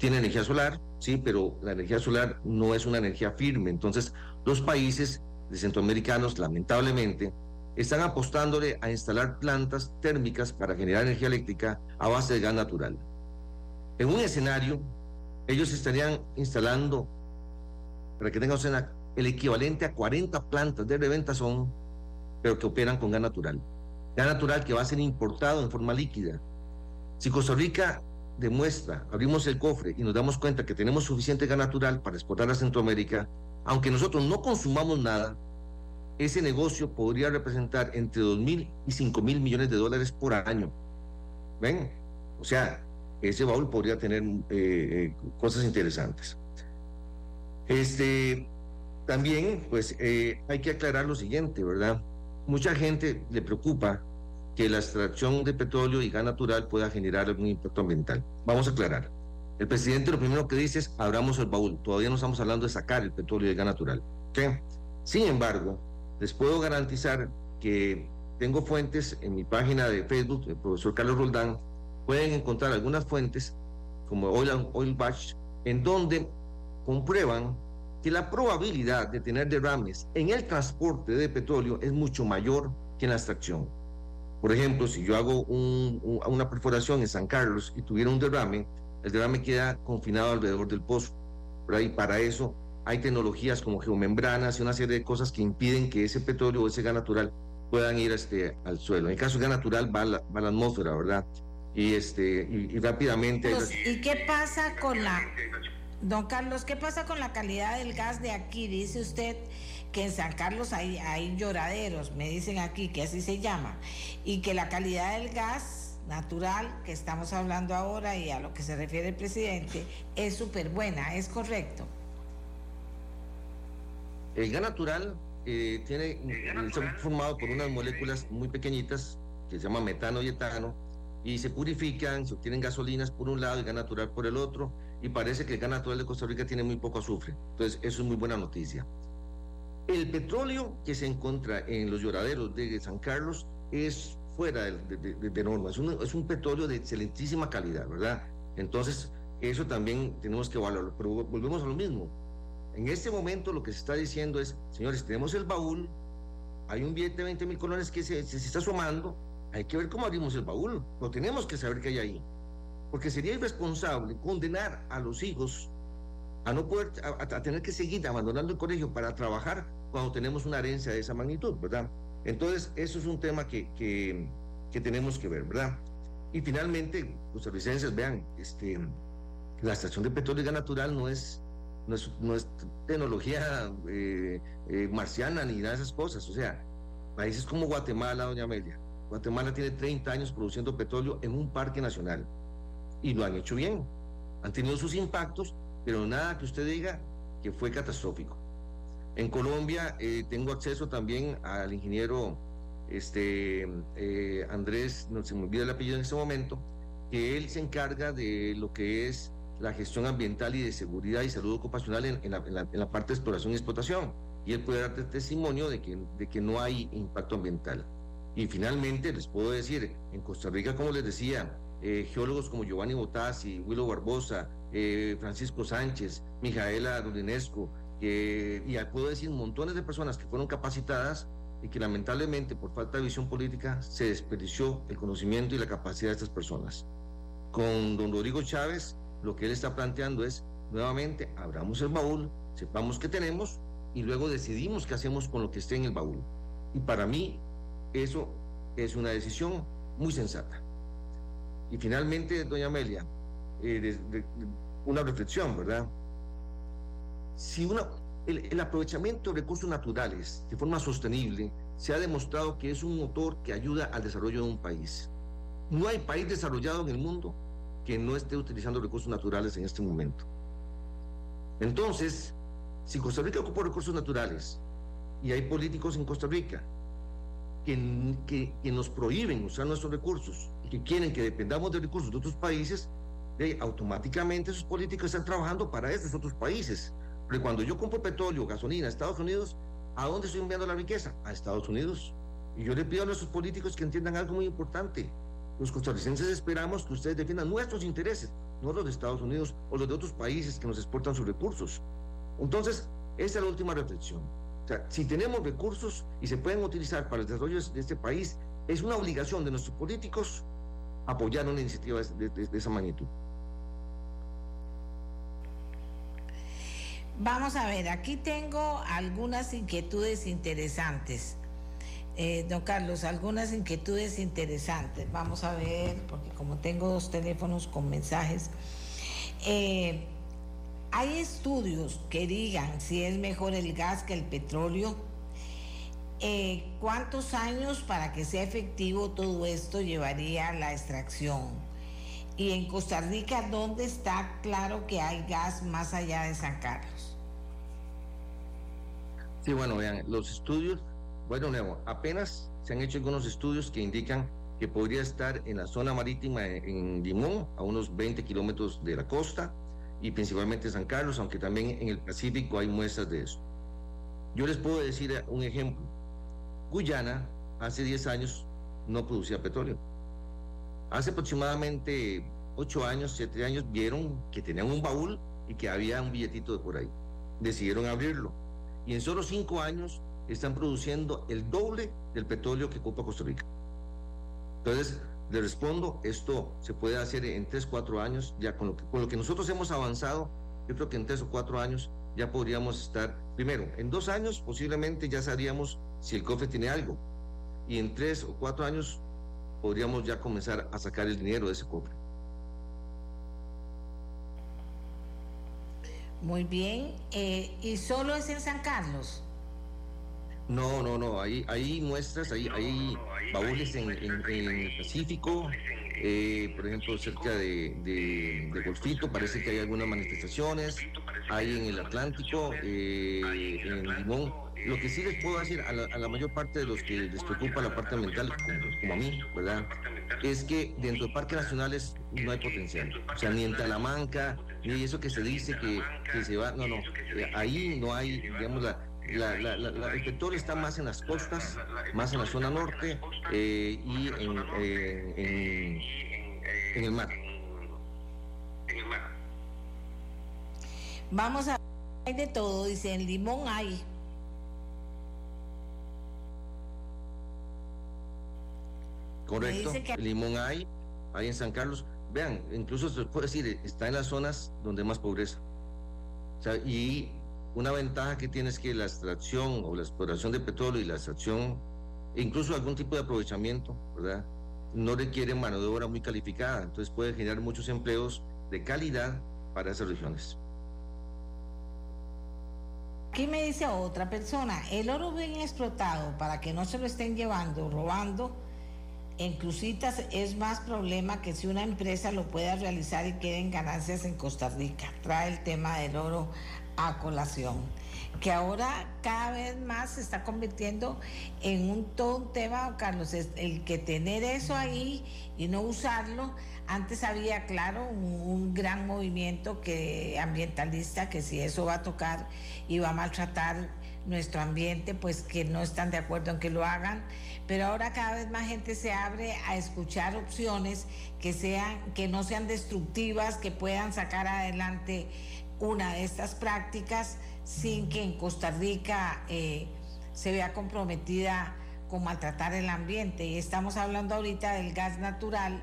Tiene energía solar, sí, pero la energía solar no es una energía firme. Entonces, los países de centroamericanos, lamentablemente, están apostándole a instalar plantas térmicas para generar energía eléctrica a base de gas natural. En un escenario, ellos estarían instalando, para que tengamos el equivalente a 40 plantas de reventazón, pero que operan con gas natural. Gas natural que va a ser importado en forma líquida. Si Costa Rica demuestra, abrimos el cofre y nos damos cuenta que tenemos suficiente gas natural para exportar a Centroamérica, aunque nosotros no consumamos nada, ese negocio podría representar entre 2 mil y 5 mil millones de dólares por año. ¿Ven? O sea, ese baúl podría tener eh, eh, cosas interesantes. Este, también, pues, eh, hay que aclarar lo siguiente, ¿verdad? Mucha gente le preocupa que la extracción de petróleo y gas natural pueda generar algún impacto ambiental. Vamos a aclarar. El presidente lo primero que dice es, abramos el baúl. Todavía no estamos hablando de sacar el petróleo y el gas natural. ¿Qué? Sin embargo, les puedo garantizar que tengo fuentes en mi página de Facebook, el profesor Carlos Roldán, pueden encontrar algunas fuentes como Oil, Oil Batch, en donde comprueban que la probabilidad de tener derrames en el transporte de petróleo es mucho mayor que en la extracción. Por ejemplo, si yo hago una perforación en San Carlos y tuviera un derrame, el derrame queda confinado alrededor del pozo. Y para eso hay tecnologías como geomembranas y una serie de cosas que impiden que ese petróleo o ese gas natural puedan ir este, al suelo. En el caso del gas natural va a la, va la atmósfera, ¿verdad? Y, este, y, rápidamente... Pues, ¿Y qué pasa con la... Don Carlos, ¿qué pasa con la calidad del gas de aquí? Dice usted que en San Carlos hay, hay lloraderos, me dicen aquí que así se llama, y que la calidad del gas natural que estamos hablando ahora y a lo que se refiere el presidente es súper buena, ¿es correcto? El gas natural eh, tiene, está formado por unas moléculas muy pequeñitas que se llaman metano y etano y se purifican, se obtienen gasolinas por un lado y gas natural por el otro y parece que el gas natural de Costa Rica tiene muy poco azufre. Entonces, eso es muy buena noticia. El petróleo que se encuentra en los lloraderos de San Carlos es fuera de, de, de, norma, es un, es un petróleo de excelentísima calidad, ¿verdad? Entonces, eso también tenemos que valorarlo, pero volvemos a lo mismo en este momento lo que se está diciendo es, señores, tenemos el baúl, hay un billete de 20 mil colones que se, se, está sumando, hay que ver cómo abrimos el baúl, lo tenemos que saber qué hay ahí. Porque sería irresponsable condenar a los hijos a no poder, a, a, tener que seguir abandonando el colegio para trabajar cuando tenemos una herencia de esa magnitud, ¿verdad? Entonces, eso es un tema que, que, tenemos que ver, ¿verdad? Y finalmente, los servicios vean, este, la estación de petróleo y gas natural no es no es, tecnología eh, eh, marciana ni nada de esas cosas. O sea, países como Guatemala, doña Amelia, Guatemala tiene 30 años produciendo petróleo en un parque nacional y lo han hecho bien. Han tenido sus impactos, pero nada que usted diga que fue catastrófico. En Colombia eh, tengo acceso también al ingeniero este, Andrés, no se me olvida el apellido en este momento, que él se encarga de lo que es la gestión ambiental y de seguridad y salud ocupacional en, la, parte de exploración y explotación. Y él puede darte testimonio de que, no hay impacto ambiental. Y finalmente les puedo decir, en Costa Rica, como les decía, eh, geólogos como Giovanni Botassi, Willow Barbosa, eh, Francisco Sánchez, Mijaela Dulinesco, y puedo decir montones de personas que fueron capacitadas y que lamentablemente por falta de visión política se desperdició el conocimiento y la capacidad de estas personas. Con don Rodrigo Chávez, lo que él está planteando es, nuevamente, abramos el baúl, sepamos qué tenemos y luego decidimos qué hacemos con lo que esté en el baúl. Y para mí, eso es una decisión muy sensata. Y finalmente, doña Amelia, eh, una reflexión, ¿verdad? Si el, aprovechamiento de recursos naturales de forma sostenible se ha demostrado que es un motor que ayuda al desarrollo de un país. No hay país desarrollado en el mundo que no esté utilizando recursos naturales en este momento. Entonces, si Costa Rica ocupa recursos naturales y hay políticos en Costa Rica que, nos prohíben usar nuestros recursos y que quieren que dependamos de recursos de otros países, automáticamente esos políticos están trabajando para esos otros países. Porque cuando yo compro petróleo, gasolina Estados Unidos, ¿a dónde estoy enviando la riqueza? A Estados Unidos. Y yo le pido a nuestros políticos que entiendan algo muy importante. Los costarricenses esperamos que ustedes defiendan nuestros intereses, no los de Estados Unidos o los de otros países que nos exportan sus recursos. Entonces, esa es la última reflexión. O sea, si tenemos recursos y se pueden utilizar para el desarrollo de este país, es una obligación de nuestros políticos apoyar una iniciativa de esa magnitud. Vamos a ver, aquí tengo algunas inquietudes interesantes. Eh, don Carlos, algunas inquietudes interesantes. Vamos a ver, porque como tengo dos teléfonos con mensajes, eh, hay estudios que digan si es mejor el gas que el petróleo. Eh, ¿Cuántos años para que sea efectivo todo esto llevaría la extracción? Y en Costa Rica, ¿dónde está claro que hay gas más allá de San Carlos? Sí, bueno, vean, los estudios, bueno, nuevo, apenas se han hecho algunos estudios que indican que podría estar en la zona marítima en Limón, a unos 20 kilómetros de la costa, y principalmente San Carlos, aunque también en el Pacífico hay muestras de eso. Yo les puedo decir un ejemplo. Guyana hace 10 años no producía petróleo. Hace aproximadamente 8 años, 7 años, vieron que tenían un baúl y que había un billetito de por ahí. Decidieron abrirlo y en solo cinco años están produciendo el doble del petróleo que ocupa Costa Rica. Entonces, le respondo, esto se puede hacer en tres, cuatro años, ya con lo, que, con lo que nosotros hemos avanzado, yo creo que en tres o cuatro años ya podríamos estar, primero, en dos años posiblemente ya sabríamos si el cofre tiene algo, y en tres o cuatro años podríamos ya comenzar a sacar el dinero de ese cofre. Muy bien. Eh, ¿Y solo es en San Carlos? No, no, no. Hay, hay muestras, hay, hay baúles en, el Pacífico, eh, por ejemplo, cerca de, Golfito, parece que hay algunas manifestaciones. Hay en el Atlántico, eh, en Limón. Lo que sí les puedo decir a la, mayor parte de los que les preocupa la parte ambiental, como, a mí, ¿verdad? Es que dentro de parques nacionales no hay potencial. O sea, ni en Talamanca, ni eso que se dice que, que se va. No, no. Eh, ahí no hay, digamos, la, la, la, el petróleo está más en las costas, más en la zona norte eh, y en, eh, en, en, el mar. Vamos a hay de todo, dice, en Limón hay. Correcto. Limón hay, hay en San Carlos. Vean, incluso se puede decir, está en las zonas donde más pobreza. O sea, y una ventaja que tiene es que la extracción o la exploración de petróleo y la extracción, incluso algún tipo de aprovechamiento, ¿verdad? No requiere mano de obra muy calificada, entonces puede generar muchos empleos de calidad para esas regiones. Aquí me dice otra persona, el oro bien explotado para que no se lo estén llevando, robando, en Crucitas es más problema que si una empresa lo pueda realizar y queden ganancias en Costa Rica. Trae el tema del oro a colación, que ahora cada vez más se está convirtiendo en un todo un tema, Carlos, el que tener eso ahí y no usarlo. Antes había, claro, un, gran movimiento que ambientalista que si eso va a tocar y va a maltratar nuestro ambiente, pues que no están de acuerdo en que lo hagan pero ahora cada vez más gente se abre a escuchar opciones que sean que no sean destructivas, que puedan sacar adelante una de estas prácticas sin que en Costa Rica eh, se vea comprometida con maltratar el ambiente. Y estamos hablando ahorita del gas natural,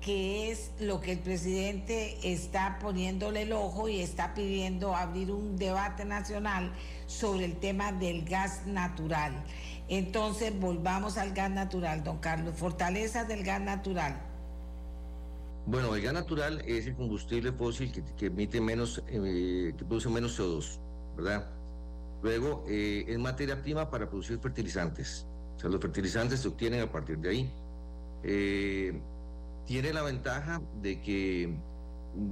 que es lo que el presidente está poniéndole el ojo y está pidiendo abrir un debate nacional sobre el tema del gas natural. Entonces, volvamos al gas natural, don Carlos. Fortalezas del gas natural. Bueno, el gas natural es el combustible fósil que, emite menos, eh, que produce menos CO2, ¿verdad? Luego, eh, es materia prima para producir fertilizantes. O sea, los fertilizantes se obtienen a partir de ahí. Eh, tiene la ventaja de que,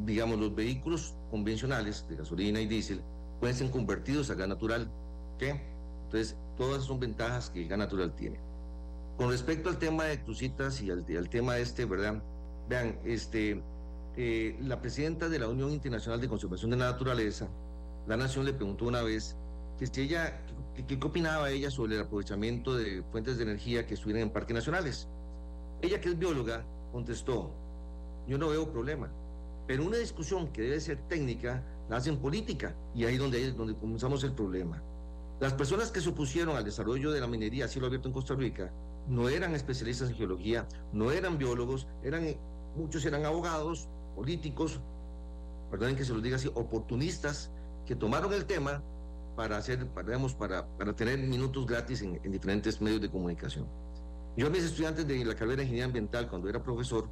digamos, los vehículos convencionales de gasolina y diésel pueden ser convertidos a gas natural. ¿Qué? Entonces, todas son ventajas que el gas natural tiene. Con respecto al tema de Crucitas y al, al tema este, ¿verdad? Vean, este, eh, la presidenta de la Unión Internacional de Conservación de la Naturaleza, la Nación le preguntó una vez que si ella, qué opinaba ella sobre el aprovechamiento de fuentes de energía que estuvieran en parques nacionales. Ella, que es bióloga, contestó, yo no veo problema, pero una discusión que debe ser técnica hacen política y ahí es donde, donde comenzamos el problema. Las personas que se opusieron al desarrollo de la minería a cielo abierto en Costa Rica no eran especialistas en geología, no eran biólogos, eran muchos eran abogados, políticos, perdonen que se los diga así, oportunistas, que tomaron el tema para hacer, para, para, para tener minutos gratis en, diferentes medios de comunicación. Yo a mis estudiantes de la carrera de Ingeniería Ambiental, cuando era profesor,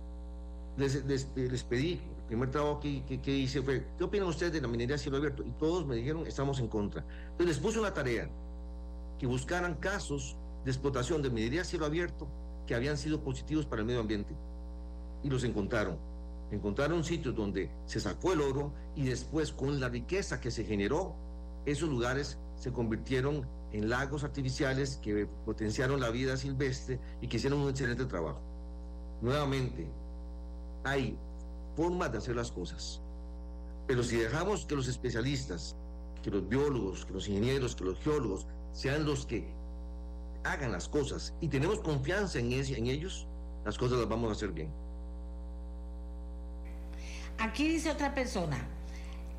les, les, pedí, el primer trabajo que, que, hice fue, ¿qué opinan ustedes de la minería a cielo abierto? Y todos me dijeron, estamos en contra. Entonces les puse una tarea, que buscaran casos de explotación de minería a cielo abierto que habían sido positivos para el medio ambiente y los encontraron. Encontraron sitios donde se sacó el oro y después con la riqueza que se generó, esos lugares se convirtieron en lagos artificiales que potenciaron la vida silvestre y que hicieron un excelente trabajo. Nuevamente, hay formas de hacer las cosas, pero si dejamos que los especialistas, que los biólogos, que los ingenieros, que los geólogos sean los que hagan las cosas y tenemos confianza en, en ellos, las cosas las vamos a hacer bien. Aquí dice otra persona,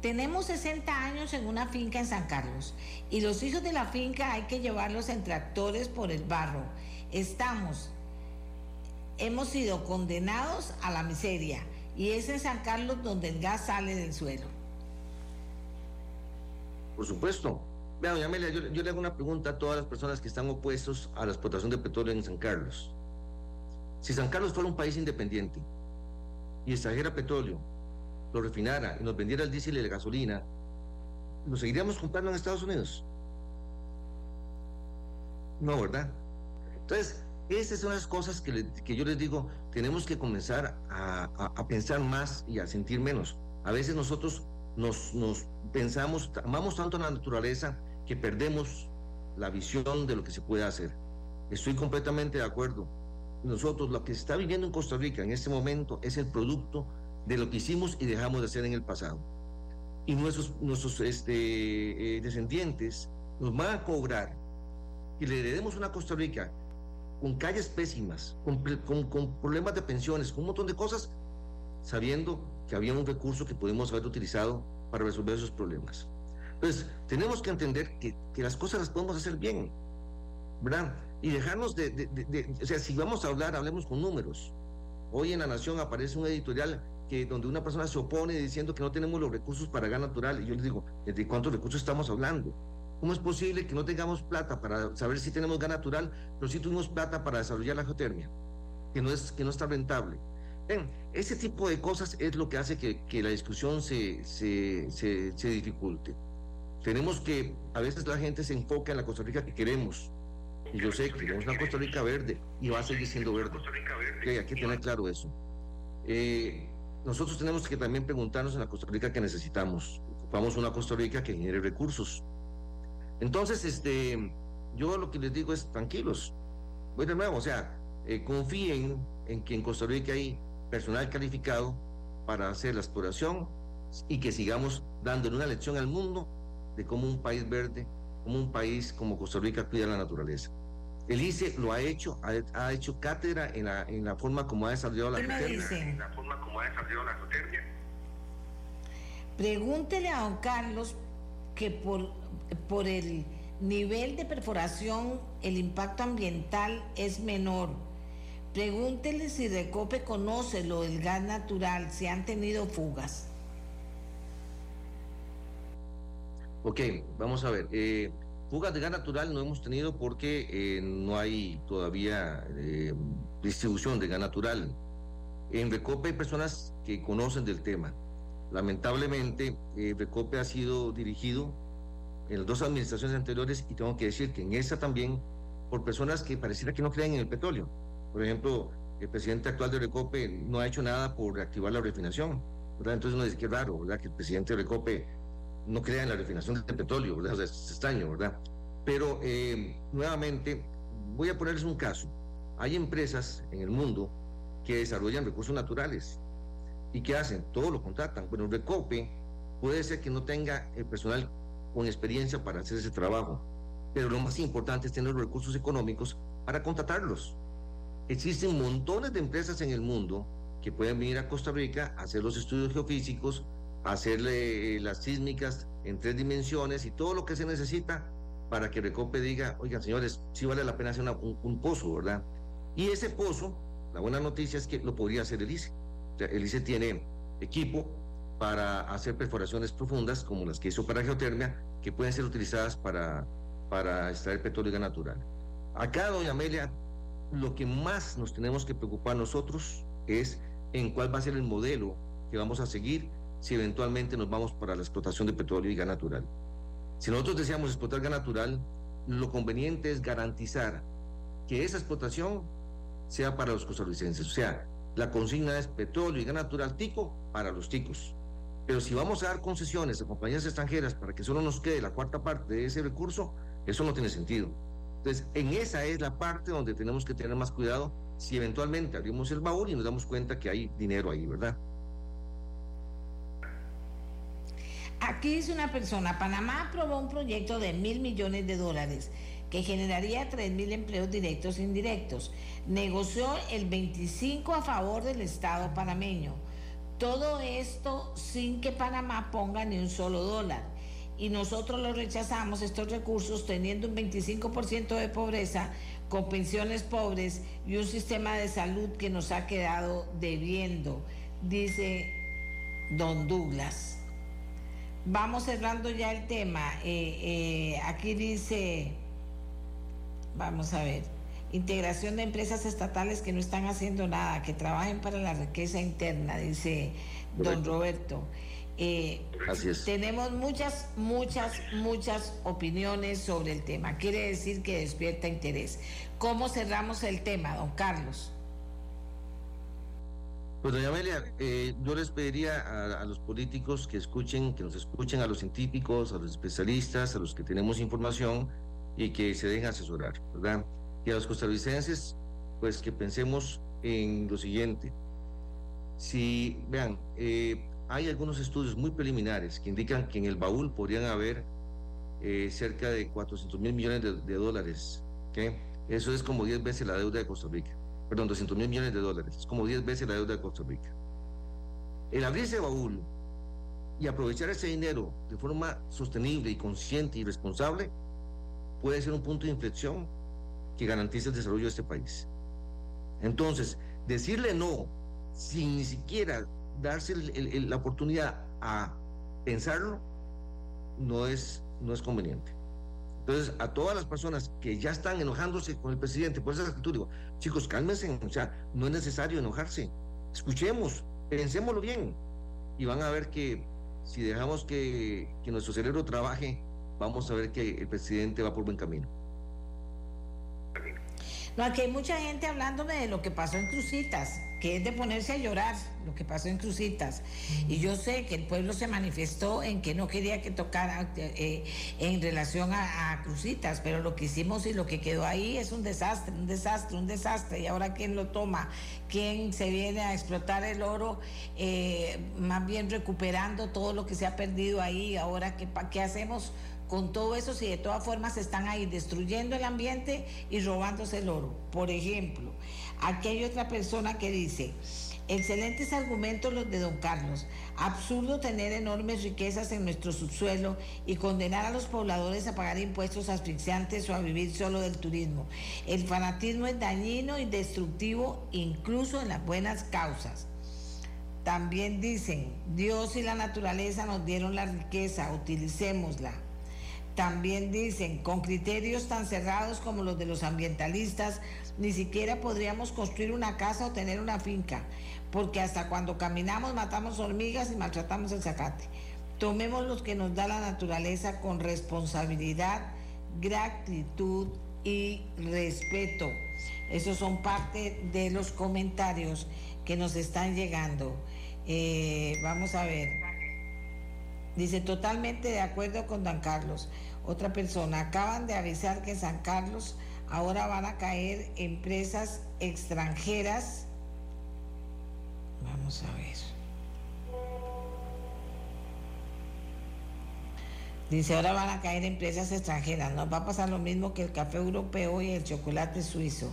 tenemos 60 años en una finca en San Carlos y los hijos de la finca hay que llevarlos en tractores por el barro. Estamos, hemos sido condenados a la miseria y es en San Carlos donde el gas sale del suelo. Por supuesto. Vean, Amelia, yo, yo, le hago una pregunta a todas las personas que están opuestos a la explotación de petróleo en San Carlos. Si San Carlos fuera un país independiente y extrajera petróleo lo refinara y nos vendiera el diésel y la gasolina, ¿lo seguiríamos comprando en Estados Unidos? No, ¿verdad? Entonces, estas son las cosas que, que yo les digo, tenemos que comenzar a, a, pensar más y a sentir menos. A veces nosotros nos, nos pensamos, amamos tanto a la naturaleza que perdemos la visión de lo que se puede hacer. Estoy completamente de acuerdo. Nosotros, lo que se está viviendo en Costa Rica en este momento es el producto de lo que hicimos y dejamos de hacer en el pasado. Y nuestros, nuestros este, eh, descendientes nos van a cobrar y le heredemos una Costa Rica con calles pésimas, con, con, problemas de pensiones, con un montón de cosas, sabiendo que había un recurso que podemos haber utilizado para resolver esos problemas. Entonces, tenemos que entender que, que las cosas las podemos hacer bien, ¿verdad? Y dejarnos de, de, de, o sea, si vamos a hablar, hablemos con números. Hoy en La Nación aparece un editorial que donde una persona se opone diciendo que no tenemos los recursos para gas natural, y yo les digo, ¿de cuántos recursos estamos hablando? ¿Cómo es posible que no tengamos plata para saber si tenemos gas natural, pero sí tuvimos plata para desarrollar la geotermia, que no, es, que no está rentable? Ven, ese tipo de cosas es lo que hace que, que la discusión se, se, se, se, dificulte. Tenemos que, a veces la gente se enfoca en la Costa Rica que queremos, y yo sé que queremos una Costa Rica verde, y va a seguir siendo verde. Okay, hay que tener claro eso. Eh, nosotros tenemos que también preguntarnos en la Costa Rica que necesitamos. Ocupamos una Costa Rica que genere recursos. Entonces, este, yo lo que les digo es tranquilos. Voy de nuevo, o sea, eh, confíen en que en Costa Rica hay personal calificado para hacer la exploración y que sigamos dándole una lección al mundo de cómo un país verde, como un país como Costa Rica cuida la naturaleza. El ICE lo ha hecho, ha, hecho cátedra en la, en la forma como ha desarrollado la En la forma como ha desarrollado la Pregúntele a don Carlos que por, por el Nivel de perforación, el impacto ambiental es menor. Pregúntele si Recope conoce lo del gas natural, si han tenido fugas. Ok, vamos a ver. Eh, fugas de gas natural no hemos tenido porque eh, no hay todavía eh, distribución de gas natural. En Recope hay personas que conocen del tema. Lamentablemente, Recope ha sido dirigido en las dos administraciones anteriores y tengo que decir que en esa también por personas que pareciera que no creen en el petróleo. Por ejemplo, el presidente actual de Recope no ha hecho nada por reactivar la refinación. ¿verdad? Entonces uno dice que raro. Que el presidente de Recope no crea en la refinación del petróleo, ¿verdad? O es extraño, ¿verdad? Pero eh, nuevamente, voy a ponerles un caso. Hay empresas en el mundo que desarrollan recursos naturales y que hacen, todo lo contratan. Bueno, Recope puede ser que no tenga el personal con experiencia para hacer ese trabajo, pero lo más importante es tener los recursos económicos para contratarlos. Existen montones de empresas en el mundo que pueden venir a Costa Rica a hacer los estudios geofísicos, hacerle eh, las sísmicas en tres dimensiones y todo lo que se necesita para que Recope diga, oigan señores, sí vale la pena hacer un, pozo, ¿verdad? Y ese pozo, la buena noticia es que lo podría hacer el ICE. El ICE tiene equipo para hacer perforaciones profundas como las que hizo para geotermia, que pueden ser utilizadas para, para extraer petróleo y gas natural. Acá, doña Amelia, lo que más nos tenemos que preocupar nosotros es en cuál va a ser el modelo que vamos a seguir si eventualmente nos vamos para la explotación de petróleo y gas natural. Si nosotros deseamos explotar gas natural, lo conveniente es garantizar que esa explotación sea para los costarricenses. O sea, la consigna es petróleo y gas natural tico para los ticos. Pero si vamos a dar concesiones a compañías extranjeras para que solo nos quede la cuarta parte de ese recurso, eso no tiene sentido. Entonces, en esa es la parte donde tenemos que tener más cuidado si eventualmente abrimos el baúl y nos damos cuenta que hay dinero ahí, ¿verdad? Aquí dice una persona, Panamá aprobó un proyecto de mil millones de dólares que generaría tres mil empleos directos e indirectos. Negoció el 25 a favor del Estado panameño. Todo esto sin que Panamá ponga ni un solo dólar. Y nosotros lo rechazamos, estos recursos, teniendo un 25% de pobreza, con pensiones pobres y un sistema de salud que nos ha quedado debiendo, dice don Douglas. Vamos cerrando ya el tema. Eh, eh, aquí dice, vamos a ver, integración de empresas estatales que no están haciendo nada, que trabajen para la riqueza interna, dice don Roberto. Eh, tenemos muchas, muchas, muchas opiniones sobre el tema. Quiere decir que despierta interés. ¿Cómo cerramos el tema, don Carlos? Pues doña Amelia, eh, yo les pediría a, a, los políticos que escuchen, que nos escuchen, a los científicos, a los especialistas, a los que tenemos información y que se dejen asesorar, ¿verdad? y a los costarricenses, pues que pensemos en lo siguiente. Si, vean, eh, hay algunos estudios muy preliminares que indican que en el baúl podrían haber eh, cerca de 400 mil millones de, dólares. ¿okay? Eso es como 10 veces la deuda de Costa Rica. Perdón, 200 mil millones de dólares. Es como 10 veces la deuda de Costa Rica. El abrir ese baúl y aprovechar ese dinero de forma sostenible y consciente y responsable puede ser un punto de inflexión que garantice el desarrollo de este país. Entonces, decirle no sin ni siquiera darse la oportunidad a pensarlo, no es, no es conveniente. Entonces, a todas las personas que ya están enojándose con el presidente por esa actitud, digo, chicos, cálmense, o sea, no es necesario enojarse. Escuchemos, pensémoslo bien y van a ver que si dejamos que, que nuestro cerebro trabaje, vamos a ver que el presidente va por buen camino. No, aquí hay mucha gente hablándome de lo que pasó en Crucitas, que es de ponerse a llorar lo que pasó en Crucitas. Y yo sé que el pueblo se manifestó en que no quería que tocara eh, en relación a, Crucitas, pero lo que hicimos y lo que quedó ahí es un desastre, un desastre, un desastre. Y ahora quién lo toma, quién se viene a explotar el oro, eh, más bien recuperando todo lo que se ha perdido ahí. Ahora, ¿qué, qué hacemos? Con todo eso si de todas formas están ahí destruyendo el ambiente y robándose el oro. Por ejemplo, aquí hay otra persona que dice, Excelentes argumentos los de don Carlos. Absurdo tener enormes riquezas en nuestro subsuelo y condenar a los pobladores a pagar impuestos asfixiantes o a vivir solo del turismo. El fanatismo es dañino y destructivo incluso en las buenas causas. También dicen, Dios y la naturaleza nos dieron la riqueza, utilicémosla. También dicen, con criterios tan cerrados como los de los ambientalistas, ni siquiera podríamos construir una casa o tener una finca porque hasta cuando caminamos matamos hormigas y maltratamos el zacate. Tomemos los que nos da la naturaleza con responsabilidad, gratitud y respeto. Esos son parte de los comentarios que nos están llegando. Eh, vamos a ver. Dice, totalmente de acuerdo con Don Carlos. Otra persona, acaban de avisar que San Carlos ahora van a caer empresas extranjeras Vamos a ver. Dice, ahora van a caer empresas extranjeras. Nos va a pasar lo mismo que el café europeo y el chocolate suizo.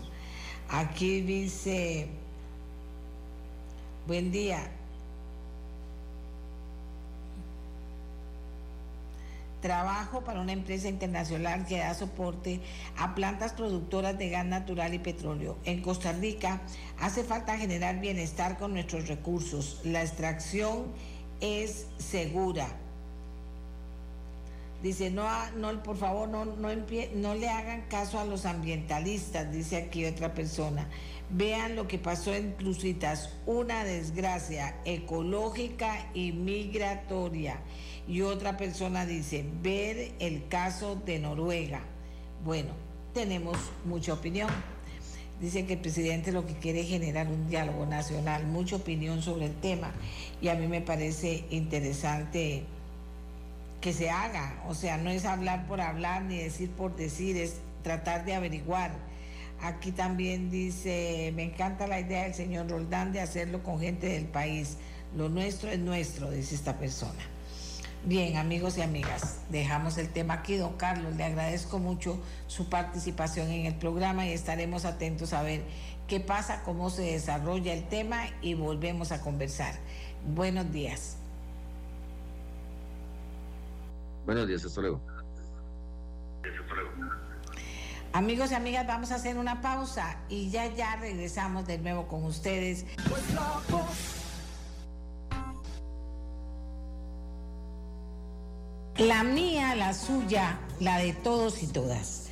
Aquí dice, buen día. Trabajo para una empresa internacional que da soporte a plantas productoras de gas natural y petróleo. En Costa Rica hace falta generar bienestar con nuestros recursos. La extracción es segura. Dice, no, no por favor, no, no, no le hagan caso a los ambientalistas, dice aquí otra persona. Vean lo que pasó en Crucitas, una desgracia ecológica y migratoria. Y otra persona dice, ver el caso de Noruega. Bueno, tenemos mucha opinión. Dice que el presidente lo que quiere es generar un diálogo nacional, mucha opinión sobre el tema. Y a mí me parece interesante que se haga. O sea, no es hablar por hablar ni decir por decir, es tratar de averiguar. Aquí también dice, me encanta la idea del señor Roldán de hacerlo con gente del país. Lo nuestro es nuestro, dice esta persona. Bien, amigos y amigas, dejamos el tema aquí. Don Carlos, le agradezco mucho su participación en el programa y estaremos atentos a ver qué pasa, cómo se desarrolla el tema y volvemos a conversar. Buenos días. Buenos días, hasta luego. Amigos y amigas, vamos a hacer una pausa y ya ya regresamos de nuevo con ustedes. La mía, la suya, la de todos y todas.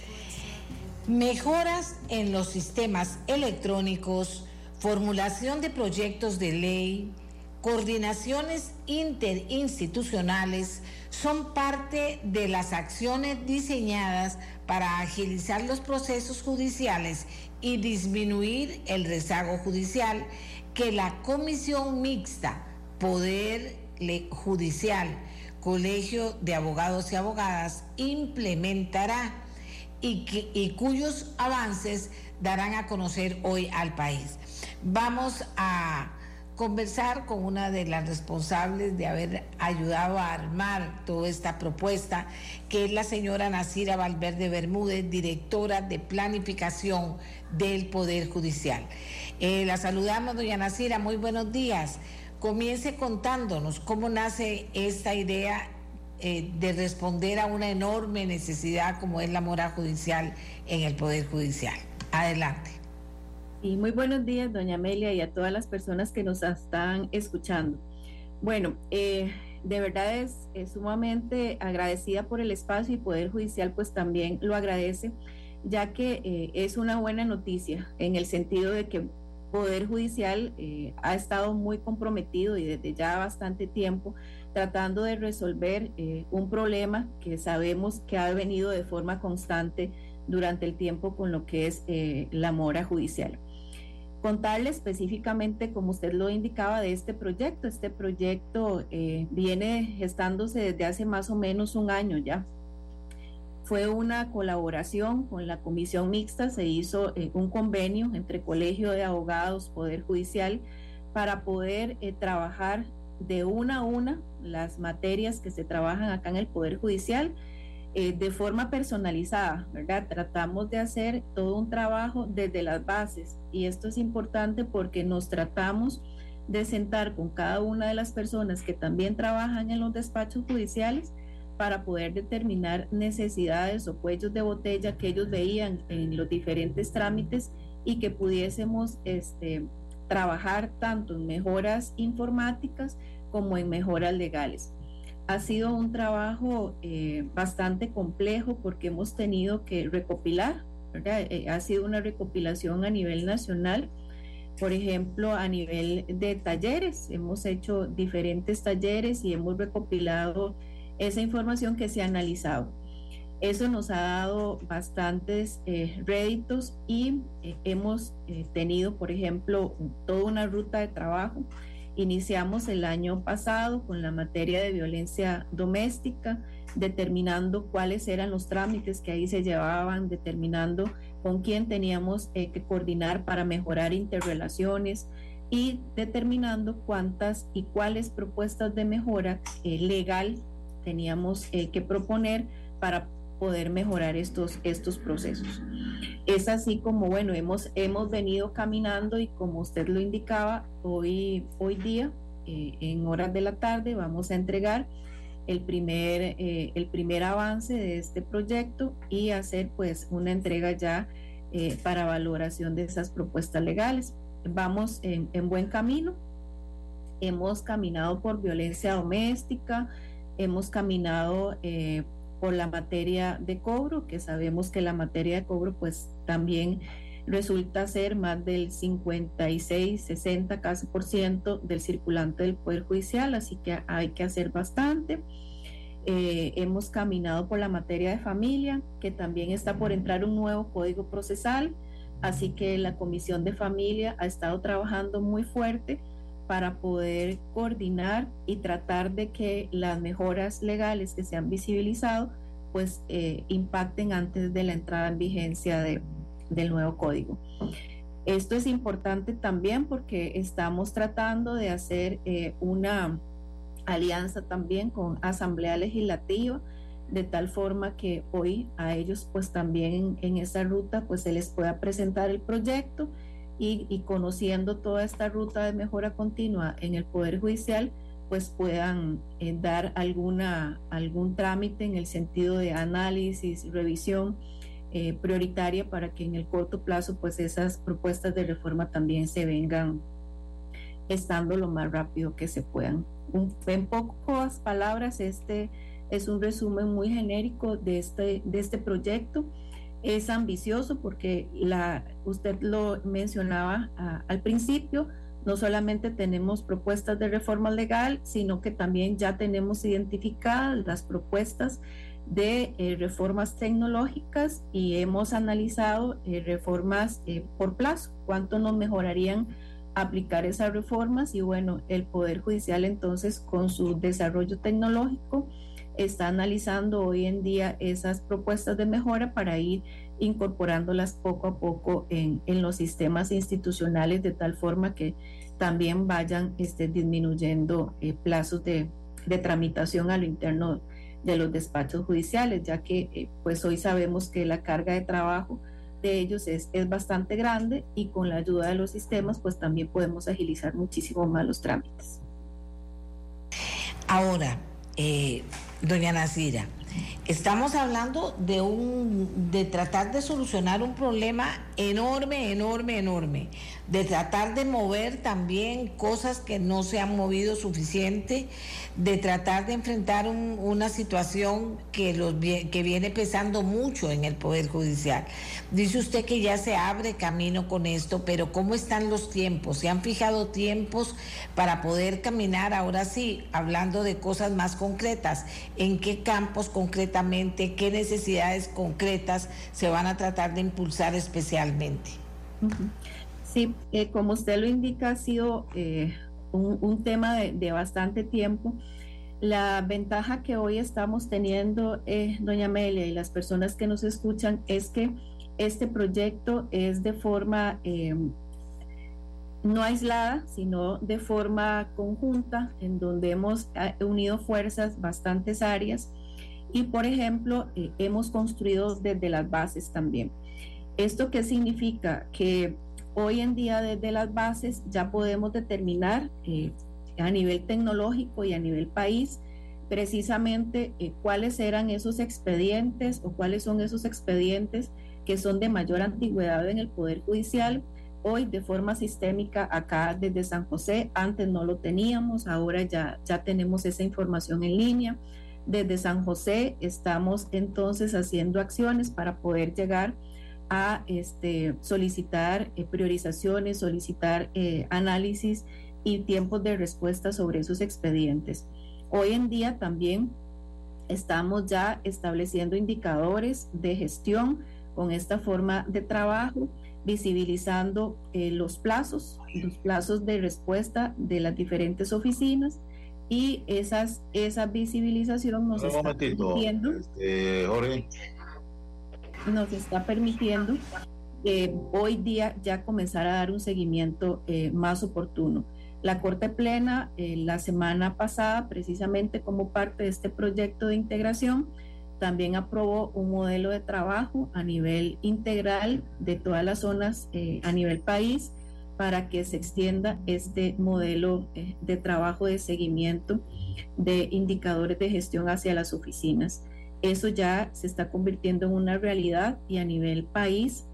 Mejoras en los sistemas electrónicos, formulación de proyectos de ley, coordinaciones interinstitucionales son parte de las acciones diseñadas para agilizar los procesos judiciales y disminuir el rezago judicial que la Comisión Mixta Poder Judicial Colegio de Abogados y Abogadas implementará y, y cuyos avances darán a conocer hoy al país. Vamos a conversar con una de las responsables de haber ayudado a armar toda esta propuesta, que es la señora Nacira Valverde Bermúdez, directora de planificación del Poder Judicial. Eh, la saludamos, doña Nacira, muy buenos días comience contándonos cómo nace esta idea eh, de responder a una enorme necesidad como es la mora judicial en el Poder Judicial. Adelante. Y muy buenos días, doña Amelia, y a todas las personas que nos están escuchando. Bueno, eh, de verdad es, sumamente agradecida por el espacio y Poder Judicial pues también lo agradece, ya que eh, es una buena noticia en el sentido de que Poder Judicial eh, ha estado muy comprometido y desde ya bastante tiempo tratando de resolver un problema que sabemos que ha venido de forma constante durante el tiempo con lo que es la mora judicial. Contarle específicamente, como usted lo indicaba, de este proyecto. Este proyecto viene gestándose desde hace más o menos un año ya fue una colaboración con la comisión mixta, se hizo eh, un convenio entre Colegio de Abogados, Poder Judicial, para poder eh, trabajar de una a una las materias que se trabajan acá en el Poder Judicial eh, de forma personalizada, ¿verdad? Tratamos de hacer todo un trabajo desde las bases y esto es importante porque nos tratamos de sentar con cada una de las personas que también trabajan en los despachos judiciales para poder determinar necesidades o cuellos de botella que ellos veían en los diferentes trámites y que pudiésemos este, trabajar tanto en mejoras informáticas como en mejoras legales. Ha sido un trabajo eh, bastante complejo porque hemos tenido que recopilar, eh, ha sido una recopilación a nivel nacional, por ejemplo, a nivel de talleres. Hemos hecho diferentes talleres y hemos recopilado esa información que se ha analizado. Eso nos ha dado bastantes eh, réditos y hemos tenido, por ejemplo, toda una ruta de trabajo Iniciamos el año pasado con la materia de violencia doméstica, determinando cuáles eran los trámites que ahí se llevaban, determinando con quién teníamos eh, que coordinar para mejorar interrelaciones y determinando cuántas y cuáles propuestas de mejora eh, legal teníamos eh, que proponer para poder mejorar estos, estos procesos. Es así como, bueno, hemos, hemos venido caminando y como usted lo indicaba, hoy, hoy día, eh, en horas de la tarde, vamos a entregar el primer, eh, el primer avance de este proyecto y hacer pues una entrega ya eh, para valoración de esas propuestas legales. Vamos en, en buen camino. Hemos caminado por violencia doméstica, hemos caminado por la materia de cobro, que sabemos que la materia de cobro pues también resulta ser más del 56, 60 casi por ciento del circulante del Poder Judicial, así que hay que hacer bastante. Eh, hemos caminado por la materia de familia, que también está por entrar un nuevo código procesal, así que la Comisión de Familia ha estado trabajando muy fuerte para poder coordinar y tratar de que las mejoras legales que se han visibilizado pues eh, impacten antes de la entrada en vigencia de, del nuevo código. Esto es importante también porque estamos tratando de hacer eh, una alianza también con Asamblea Legislativa de tal forma que hoy a ellos pues también en, en esa ruta pues se les pueda presentar el proyecto y, conociendo toda esta ruta de mejora continua en el Poder Judicial, pues puedan eh, dar alguna, algún trámite en el sentido de análisis, revisión eh, prioritaria para que en el corto plazo pues esas propuestas de reforma también se vengan estando lo más rápido que se puedan. en pocas palabras, este es un resumen muy genérico de este, de este proyecto es ambicioso porque usted lo mencionaba ah, al principio, no solamente tenemos propuestas de reforma legal, sino que también ya tenemos identificadas las propuestas de eh, reformas tecnológicas y hemos analizado eh, reformas eh, por plazo, cuánto nos mejorarían aplicar esas reformas y bueno, el Poder Judicial entonces con su desarrollo tecnológico está analizando hoy en día esas propuestas de mejora para ir incorporándolas poco a poco en, los sistemas institucionales de tal forma que también vayan este, disminuyendo eh, plazos de, tramitación a lo interno de los despachos judiciales, ya que eh, pues hoy sabemos que la carga de trabajo de ellos es, es bastante grande y con la ayuda de los sistemas pues también podemos agilizar muchísimo más los trámites. Ahora, eh, doña Nasira, estamos hablando de un de tratar de solucionar un problema enorme, enorme, enorme, de tratar de mover también cosas que no se han movido suficiente, de tratar de enfrentar una situación que, los, que viene pesando mucho en el Poder Judicial. Dice usted que ya se abre camino con esto, pero ¿cómo están los tiempos? ¿Se han fijado tiempos para poder caminar ahora sí, hablando de cosas más concretas? ¿En qué campos concretamente, qué necesidades concretas se van a tratar de impulsar especialmente? Sí, eh, como usted lo indica, ha sido eh, un, tema de, bastante tiempo. La ventaja que hoy estamos teniendo, eh, doña Amelia, y las personas que nos escuchan, es que este proyecto es de forma no aislada, sino de forma conjunta, en donde hemos unido fuerzas, bastantes áreas, y por ejemplo, hemos construido desde las bases también. ¿Esto qué significa? Que hoy en día desde las bases ya podemos determinar eh, a nivel tecnológico y a nivel país precisamente eh, cuáles eran esos expedientes o cuáles son esos expedientes que son de mayor antigüedad en el Poder Judicial. Hoy de forma sistémica acá desde San José, antes no lo teníamos, ahora ya, ya tenemos esa información en línea. Desde San José estamos entonces haciendo acciones para poder llegar a este, solicitar eh, priorizaciones, solicitar eh, análisis y tiempos de respuesta sobre esos expedientes. Hoy en día también estamos ya estableciendo indicadores de gestión con esta forma de trabajo, visibilizando eh, los plazos, los plazos de respuesta de las diferentes oficinas y esas, esa visibilización nos está permitiendo, este, nos está permitiendo eh, hoy día ya comenzar a dar un seguimiento eh, más oportuno. La Corte Plena eh, la semana pasada, precisamente como parte de este proyecto de integración, también aprobó un modelo de trabajo a nivel integral de todas las zonas eh, a nivel país para que se extienda este modelo eh, de trabajo de seguimiento de indicadores de gestión hacia las oficinas. Eso ya se está convirtiendo en una realidad y a nivel país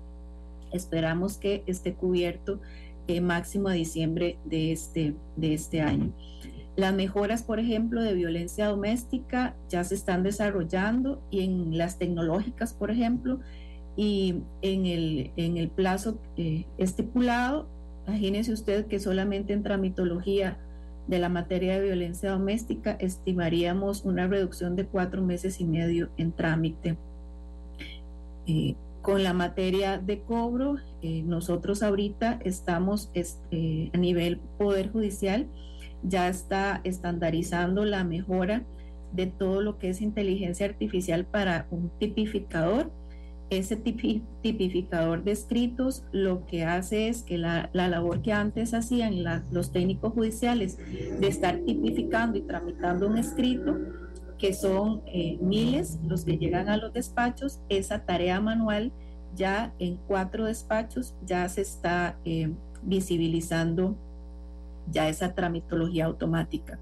esperamos que esté cubierto eh, máximo a diciembre de este, de este año. Las mejoras, por ejemplo, de violencia doméstica ya se están desarrollando y en las tecnológicas, por ejemplo, y en el, en el plazo eh, estipulado, imagínense usted que solamente en tramitología de la materia de violencia doméstica estimaríamos una reducción de cuatro meses y medio en trámite. Eh, con la materia de cobro, eh, nosotros ahorita estamos este, a nivel Poder Judicial, ya está estandarizando la mejora de todo lo que es inteligencia artificial para un tipificador. Ese tipificador de escritos lo que hace es que la, labor que antes hacían los técnicos judiciales de estar tipificando y tramitando un escrito, que son eh, miles los que llegan a los despachos, esa tarea manual ya en cuatro despachos ya se está eh, visibilizando ya esa tramitología automática.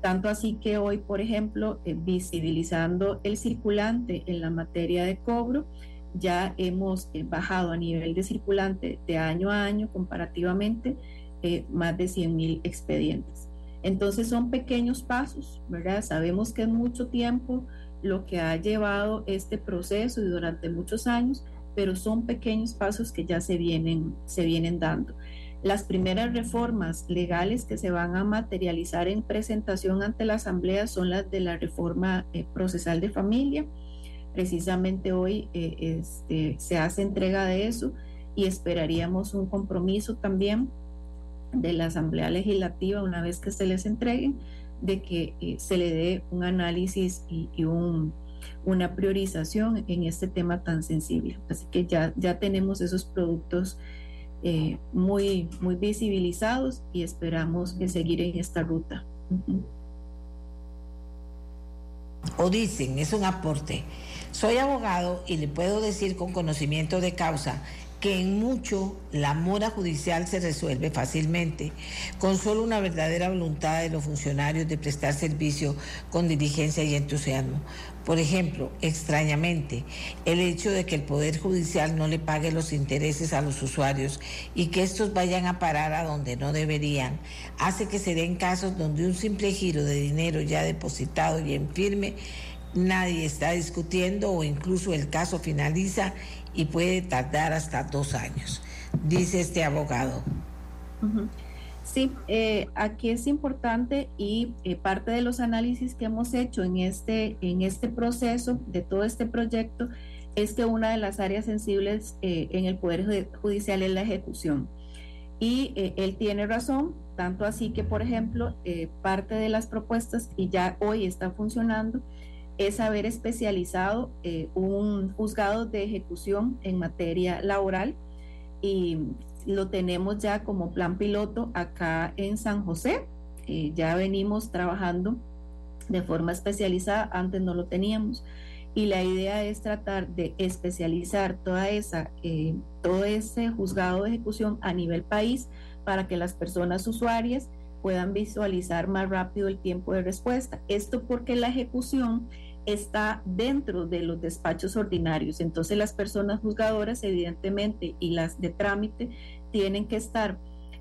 Tanto así que hoy, por ejemplo, eh, visibilizando el circulante en la materia de cobro, ya hemos bajado a nivel de circulante de año a año comparativamente más de 100 mil expedientes. Entonces son pequeños pasos, ¿verdad? Sabemos que es mucho tiempo lo que ha llevado este proceso y durante muchos años, pero son pequeños pasos que ya se vienen, se vienen dando. Las primeras reformas legales que se van a materializar en presentación ante la Asamblea son las de la reforma eh, procesal de familia. Precisamente hoy eh, este, se hace entrega de eso y esperaríamos un compromiso también de la Asamblea Legislativa una vez que se les entreguen, de que eh, se le dé un análisis y, un, una priorización en este tema tan sensible. Así que ya, ya tenemos esos productos eh, muy, muy visibilizados y esperamos seguir en esta ruta. O dicen, es un aporte. Soy abogado y le puedo decir con conocimiento de causa que en mucho la mora judicial se resuelve fácilmente, con solo una verdadera voluntad de los funcionarios de prestar servicio con diligencia y entusiasmo. Por ejemplo, extrañamente, el hecho de que el Poder Judicial no le pague los intereses a los usuarios y que estos vayan a parar a donde no deberían, hace que se den casos donde un simple giro de dinero ya depositado y en firme nadie está discutiendo o incluso el caso finaliza y puede tardar hasta dos años, dice este abogado. Sí, eh, aquí es importante y eh, parte de los análisis que hemos hecho en este, en este proceso de todo este proyecto es que una de las áreas sensibles eh, en el Poder Judicial es la ejecución. Y él tiene razón, tanto así que, por ejemplo, parte de las propuestas, y ya hoy está funcionando, es haber especializado eh, un juzgado de ejecución en materia laboral y lo tenemos ya como plan piloto acá en San José. Eh, ya venimos trabajando de forma especializada, antes no lo teníamos. y la idea es tratar de especializar toda esa, eh, todo ese juzgado de ejecución a nivel país para que las personas usuarias puedan visualizar más rápido el tiempo de respuesta. Esto porque la ejecución está dentro de los despachos ordinarios. Entonces las personas juzgadoras, evidentemente, y las de trámite, tienen que estar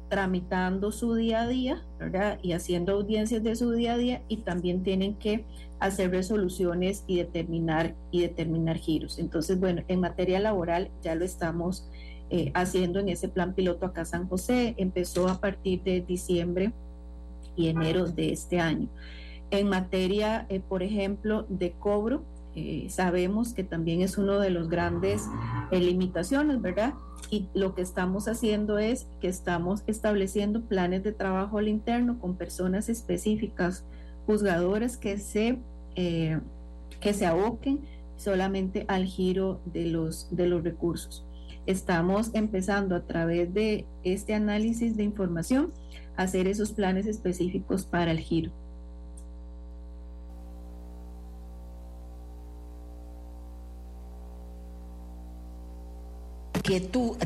tramitando su día a día, ¿verdad? Y haciendo audiencias de su día a día y también tienen que hacer resoluciones y determinar y determinar giros. Entonces, bueno, en materia laboral ya lo estamos eh, haciendo en ese plan piloto acá San José. Empezó a partir de diciembre y enero de este año. En materia, eh, por ejemplo, de cobro, eh, sabemos que también es uno de los grandes limitaciones, ¿verdad? y lo que estamos haciendo es que estamos estableciendo planes de trabajo al interno con personas específicas, juzgadores que se, eh, que se aboquen solamente al giro de los, de los recursos. Estamos empezando a través de este análisis de información hacer esos planes específicos para el giro.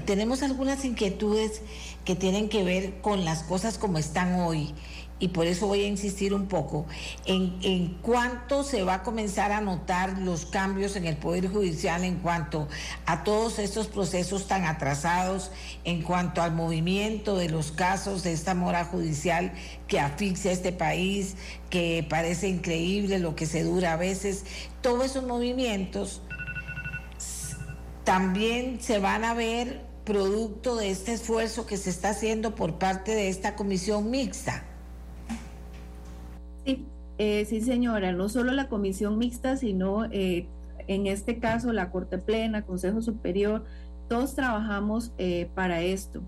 tenemos algunas inquietudes que tienen que ver con las cosas como están hoy y por eso voy a insistir un poco en, en cuánto se va a comenzar a notar los cambios en el Poder Judicial en cuanto a todos estos procesos tan atrasados, en cuanto al movimiento de los casos de esta mora judicial que asfixia a este país, que parece increíble lo que se dura a veces, todos esos movimientos también se van a ver producto de este esfuerzo que se está haciendo por parte de esta comisión mixta. Sí, eh, sí señora, no solo la comisión mixta, sino eh, en este caso la Corte Plena, Consejo Superior, todos trabajamos eh, para esto.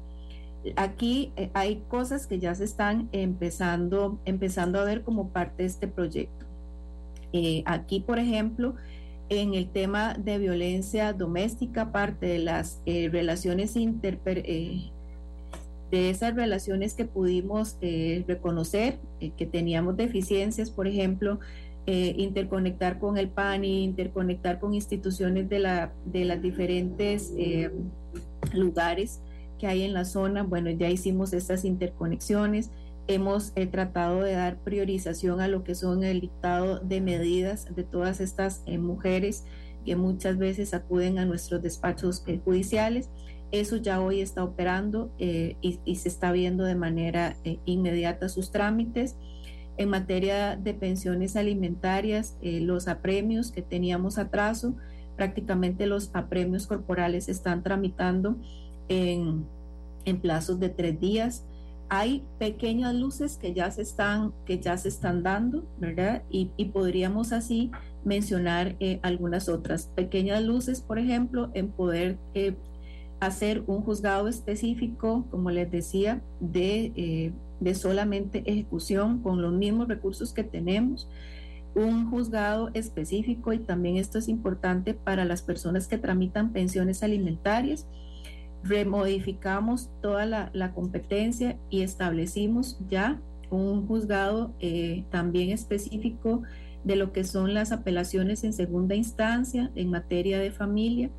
Aquí hay cosas que ya se están empezando, empezando a ver como parte de este proyecto. aquí, por ejemplo, en el tema de violencia doméstica, parte de las relaciones inter, eh, de esas relaciones que pudimos eh, reconocer, que teníamos deficiencias, por ejemplo, interconectar con el PANI, interconectar con instituciones de, la, de las diferentes lugares que hay en la zona. Bueno, ya hicimos estas interconexiones hemos eh, tratado de dar priorización a lo que son el dictado de medidas de todas estas eh, mujeres que muchas veces acuden a nuestros despachos eh, judiciales. Eso ya hoy está operando y, y, se está viendo de manera inmediata sus trámites. En materia de pensiones alimentarias, los apremios que teníamos atraso, prácticamente los apremios corporales están tramitando en, en plazos de tres días hay pequeñas luces que ya se están, que ya se están dando, ¿verdad? Y, podríamos así mencionar eh, algunas otras pequeñas luces, por ejemplo, en poder eh, hacer un juzgado específico, como les decía, de, eh, de solamente ejecución con los mismos recursos que tenemos un juzgado específico y también esto es importante para las personas que tramitan pensiones alimentarias remodificamos toda la, competencia y establecimos ya un juzgado eh, también específico de lo que son las apelaciones en segunda instancia en materia de familia.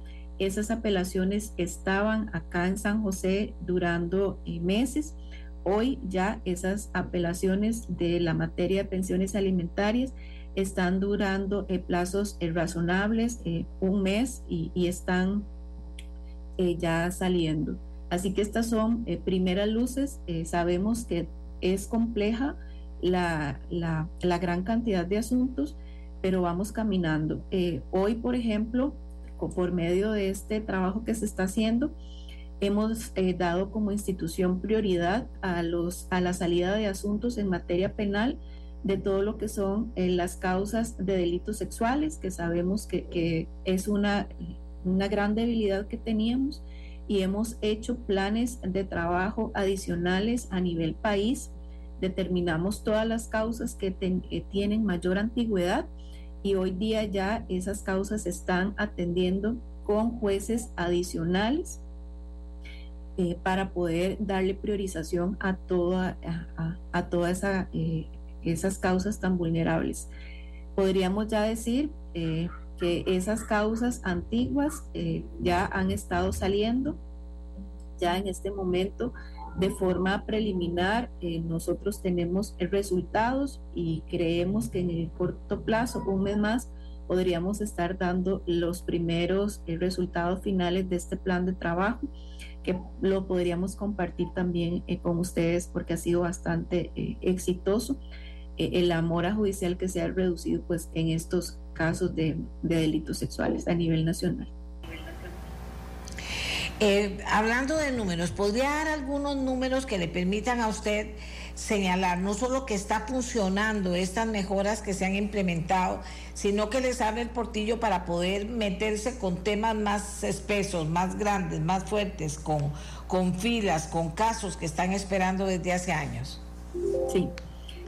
Esas apelaciones estaban acá en San José durando eh, meses. Hoy ya esas apelaciones de la materia de pensiones alimentarias están durando eh, plazos razonables, un mes, y, están eh, ya saliendo. Así que estas son eh, primeras luces. Eh, sabemos que es compleja la, la, gran cantidad de asuntos, pero vamos caminando. hoy, por ejemplo, por medio de este trabajo que se está haciendo, hemos dado como institución prioridad a, los, a la salida de asuntos en materia penal de todo lo que son las causas de delitos sexuales, que sabemos que, que es una una gran debilidad que teníamos y hemos hecho planes de trabajo adicionales a nivel país. Determinamos todas las causas que, tienen mayor antigüedad y hoy día ya esas causas se están atendiendo con jueces adicionales eh, para poder darle priorización a, toda, a, todas eh, esas causas tan vulnerables. Podríamos ya decir, eh, que esas causas antiguas ya han estado saliendo, ya en este momento de forma preliminar eh, nosotros tenemos resultados y creemos que en el corto plazo, un mes más, podríamos estar dando los primeros eh, resultados finales de este plan de trabajo que lo podríamos compartir también con ustedes porque ha sido bastante exitoso la mora judicial que se ha reducido pues en estos casos de, delitos sexuales a nivel nacional. Eh, hablando de números, ¿podría dar algunos números que le permitan a usted señalar no solo que está funcionando estas mejoras que se han implementado, sino que les abre el portillo para poder meterse con temas más espesos, más grandes, más fuertes, con, con filas, con casos que están esperando desde hace años? Sí,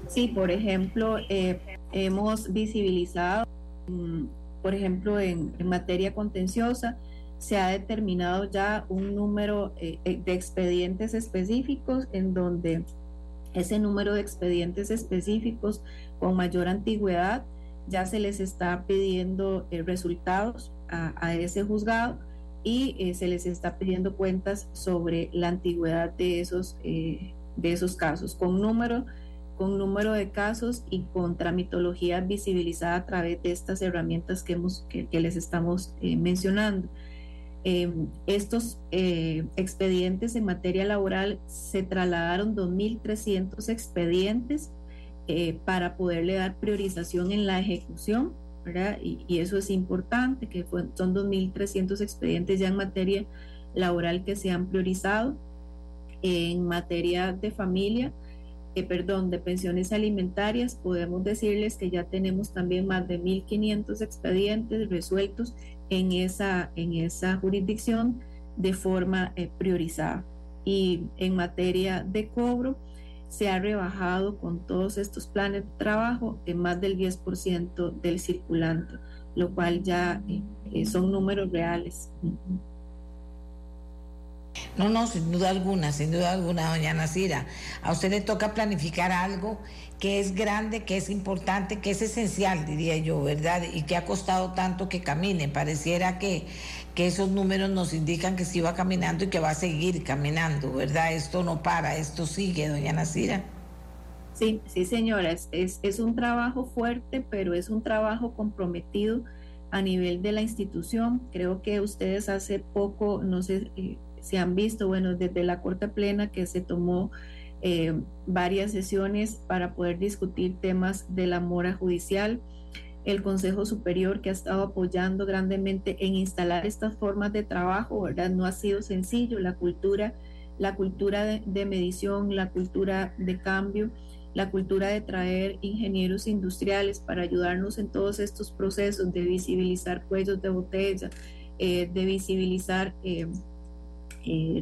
sí, por ejemplo, eh, hemos visibilizado Mm, por ejemplo, en, materia contenciosa, se ha determinado ya un número eh, eh, de expedientes específicos en donde ese número de expedientes específicos con mayor antigüedad ya se les está pidiendo eh, resultados a, ese juzgado y se les está pidiendo cuentas sobre la antigüedad de esos, de esos casos con número con número de casos y con tramitología visibilizada a través de estas herramientas que, hemos, que, les estamos mencionando. Em, estos eh, expedientes en materia laboral se trasladaron 2.300 expedientes eh, para poderle dar priorización en la ejecución, ¿verdad? Y, y eso es importante, que son 2.300 expedientes ya en materia laboral que se han priorizado. En materia de familia, eh, perdón, de pensiones alimentarias, podemos decirles que ya tenemos también más de 1.500 expedientes resueltos en esa, en esa jurisdicción de forma eh, priorizada. Y en materia de cobro, se ha rebajado con todos estos planes de trabajo en más del 10% del circulante, lo cual ya eh, son números reales. No, no, sin duda alguna, sin duda alguna, doña Nacira. A usted le toca planificar algo que es grande, que es importante, que es esencial, diría yo, ¿verdad? Y que ha costado tanto que camine. Pareciera que, que esos números nos indican que sí va caminando y que va a seguir caminando, ¿verdad? Esto no para, esto sigue, doña Nacira. Sí, sí, señora, es, es, un trabajo fuerte, pero es un trabajo comprometido a nivel de la institución. Creo que ustedes hace poco, no sé, eh, se han visto, bueno, desde la Corte Plena que se tomó eh, varias sesiones para poder discutir temas de la mora judicial, el Consejo Superior que ha estado apoyando grandemente en instalar estas formas de trabajo, ¿verdad? No ha sido sencillo, la cultura, la cultura de, medición, la cultura de cambio, la cultura de traer ingenieros industriales para ayudarnos en todos estos procesos de visibilizar cuellos de botella, eh, de visibilizar eh,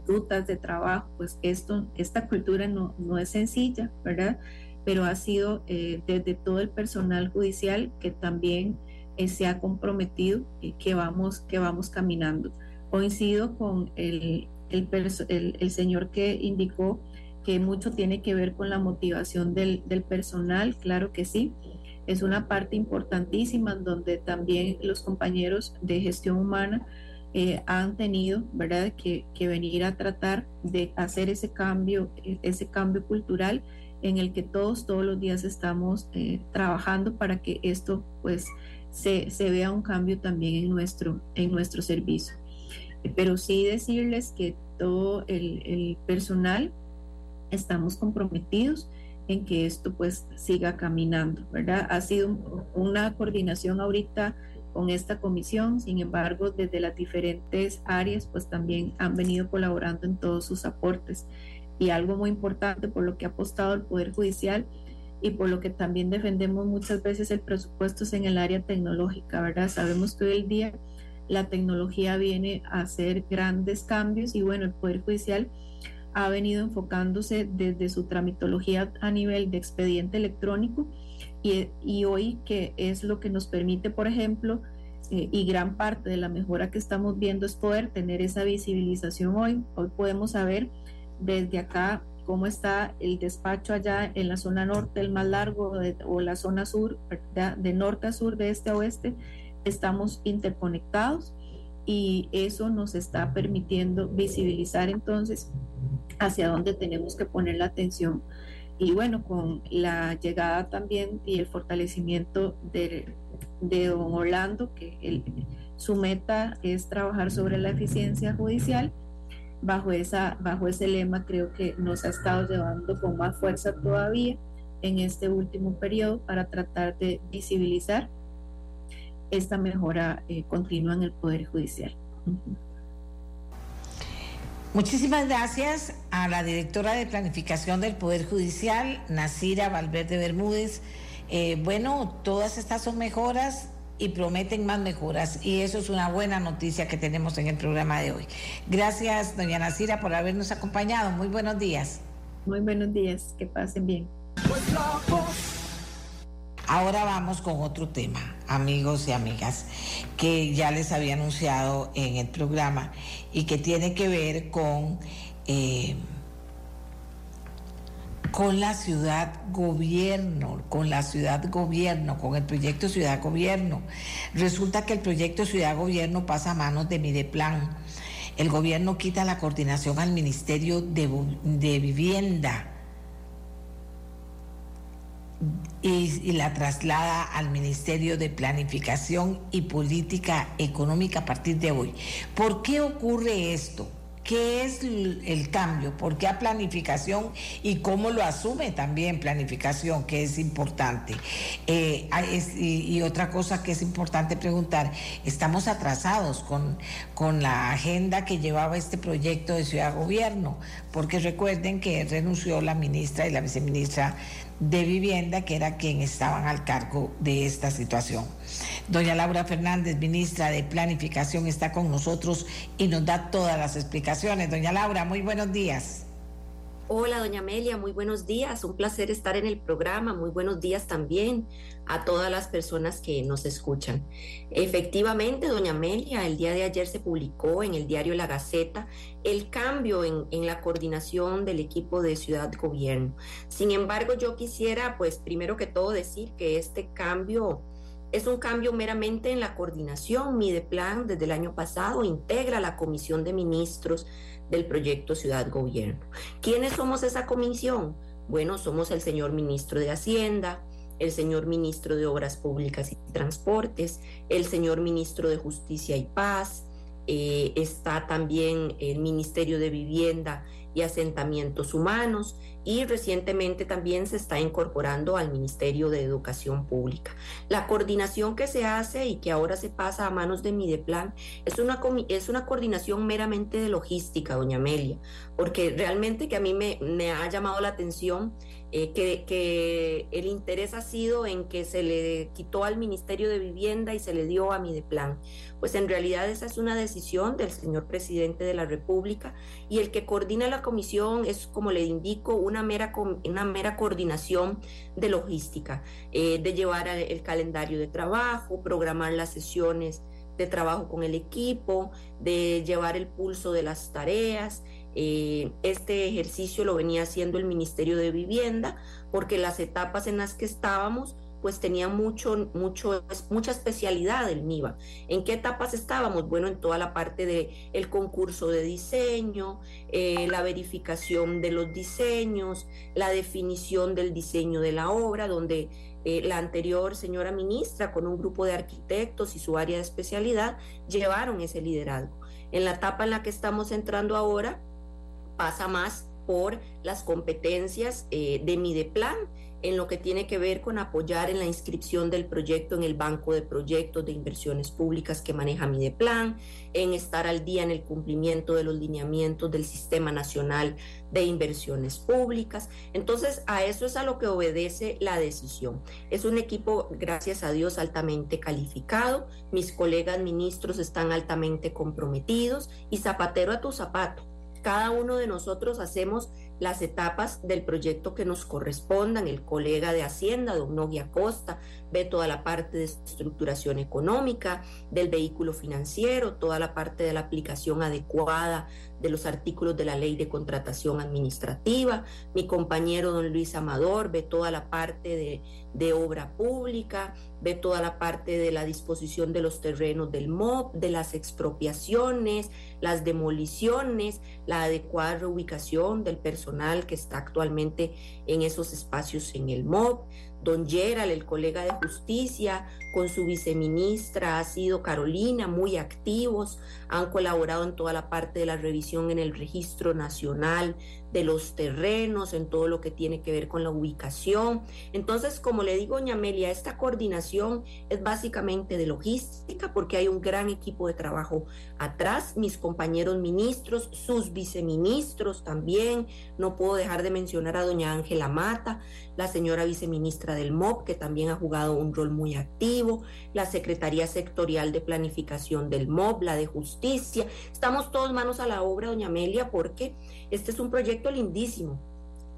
rutas de trabajo, pues esto, esta cultura no, no es sencilla, ¿verdad? Pero ha sido eh, desde todo el personal judicial que también eh, se ha comprometido que, vamos, que vamos caminando. Coincido con el, el, el, señor que indicó que mucho tiene que ver con la motivación del, del personal, claro que sí es una parte importantísima donde también los compañeros de gestión humana eh, han tenido, ¿verdad?, que, venir a tratar de hacer ese cambio, e, ese cambio cultural en el que todos, todos los días estamos eh, trabajando para que esto, pues, se, vea un cambio también en nuestro, en nuestro servicio. Pero sí decirles que todo el, el personal estamos comprometidos en que esto pues siga caminando, ¿verdad? Ha sido una coordinación ahorita con esta comisión. Sin embargo, desde las diferentes áreas, pues también han venido colaborando en todos sus aportes. Y algo muy importante por lo que ha apostado el Poder Judicial y por lo que también defendemos muchas veces el presupuesto es en el área tecnológica, ¿verdad? Sabemos que hoy el día la tecnología viene a hacer grandes cambios y bueno, el Poder Judicial ha venido enfocándose desde su tramitología a nivel de expediente electrónico y, hoy que es lo que nos permite, por ejemplo, eh, y gran parte de la mejora que estamos viendo es poder tener esa visibilización hoy. Hoy podemos saber desde acá cómo está el despacho allá en la zona norte, el más largo, o la zona sur, de norte a sur, de este a oeste, estamos interconectados y eso nos está permitiendo visibilizar entonces hacia dónde tenemos que poner la atención. Y bueno, con la llegada también y el fortalecimiento de, de don Orlando, que su meta es trabajar sobre la eficiencia judicial, bajo, esa, bajo ese lema creo que nos ha estado llevando con más fuerza todavía en este último periodo para tratar de visibilizar esta mejora eh, continua en el Poder Judicial. Muchísimas gracias a la directora de Planificación del Poder Judicial, Nasira Valverde Bermúdez. Eh, bueno, todas estas son mejoras y prometen más mejoras y eso es una buena noticia que tenemos en el programa de hoy. Gracias, doña Nasira, por habernos acompañado. Muy buenos días. Muy buenos días, que pasen bien. Ahora vamos con otro tema, amigos y amigas, que ya les había anunciado en el programa y que tiene que ver con, eh, con la ciudad gobierno, con la ciudad gobierno, con el proyecto ciudad gobierno. Resulta que el proyecto ciudad gobierno pasa a manos de Mideplan. El gobierno quita la coordinación al Ministerio de, de Vivienda y, la traslada al Ministerio de Planificación y Política Económica a partir de hoy. ¿Por qué ocurre esto? ¿Qué es el cambio? ¿Por qué a planificación y cómo lo asume también planificación, que es importante? Eh, y, otra cosa que es importante preguntar, estamos atrasados con, con la agenda que llevaba este proyecto de ciudad gobierno, porque recuerden que renunció la ministra y la viceministra de Vivienda, que era quien estaban al cargo de esta situación. Doña Laura Fernández, ministra de Planificación, está con nosotros y nos da todas las explicaciones. Doña Laura, muy buenos días. Hola, doña Amelia, muy buenos días. Un placer estar en el programa. Muy buenos días también a todas las personas que nos escuchan. Efectivamente, doña Amelia, el día de ayer se publicó en el diario La Gaceta el cambio en, en la coordinación del equipo de ciudad gobierno. Sin embargo, yo quisiera, pues, primero que todo decir que este cambio es un cambio meramente en la coordinación. Mideplan desde el año pasado integra la comisión de ministros del proyecto Ciudad Gobierno. ¿Quiénes somos esa comisión? Bueno, somos el señor ministro de Hacienda, el señor ministro de Obras Públicas y Transportes, el señor ministro de Justicia y Paz, eh, está también el Ministerio de Vivienda y Asentamientos Humanos y recientemente también se está incorporando al Ministerio de Educación Pública. La coordinación que se hace y que ahora se pasa a manos de Mideplan es una, es una coordinación meramente de logística, doña Amelia, porque realmente que a mí me, me ha llamado la atención eh, que, el interés ha sido en que se le quitó al Ministerio de Vivienda y se le dio a Mideplan. Pues en realidad esa es una decisión del señor presidente de la República y el que coordina la comisión es, como le indico, una mera, una mera coordinación de logística, eh, de llevar el calendario de trabajo, programar las sesiones de trabajo con el equipo, de llevar el pulso de las tareas, eh, este ejercicio lo venía haciendo el Ministerio de Vivienda porque las etapas en las que estábamos pues tenía mucho, mucho, mucha especialidad el MIVA. ¿En qué etapas estábamos? Bueno, en toda la parte del el concurso de diseño, eh, la verificación de los diseños, la definición del diseño de la obra, donde eh, la anterior señora ministra con un grupo de arquitectos y su área de especialidad llevaron ese liderazgo. En la etapa en la que estamos entrando ahora, pasa más por las competencias eh, de Mideplan en lo que tiene que ver con apoyar en la inscripción del proyecto en el banco de proyectos de inversiones públicas que maneja Mideplan, en estar al día en el cumplimiento de los lineamientos del Sistema Nacional de Inversiones Públicas. Entonces, a eso es a lo que obedece la decisión. Es un equipo, gracias a Dios, altamente calificado. Mis colegas ministros están altamente comprometidos y zapatero a tu zapato cada uno de nosotros hacemos las etapas del proyecto que nos correspondan. El colega de Hacienda, don Nogui Acosta, ve toda la parte de estructuración económica, del vehículo financiero, toda la parte de la aplicación adecuada de los artículos de la ley de contratación administrativa. Mi compañero don Luis Amador ve toda la parte de, de obra pública, ve toda la parte de la disposición de los terrenos del MOB, de las expropiaciones, las demoliciones, la adecuada reubicación del personal que está actualmente en esos espacios en el MOB. Don Gerald, el colega de justicia, con su viceministra ha sido Carolina, muy activos, han colaborado en toda la parte de la revisión en el registro nacional de los terrenos, en todo lo que tiene que ver con la ubicación. Entonces, como le digo, doña Amelia, esta coordinación es básicamente de logística porque hay un gran equipo de trabajo atrás, mis compañeros ministros, sus viceministros también, no puedo dejar de mencionar a doña Ángela Mata, la señora viceministra del MOP, que también ha jugado un rol muy activo, la Secretaría Sectorial de Planificación del MOP, la de Justicia. Estamos todos manos a la obra, doña Amelia, porque este es un proyecto lindísimo.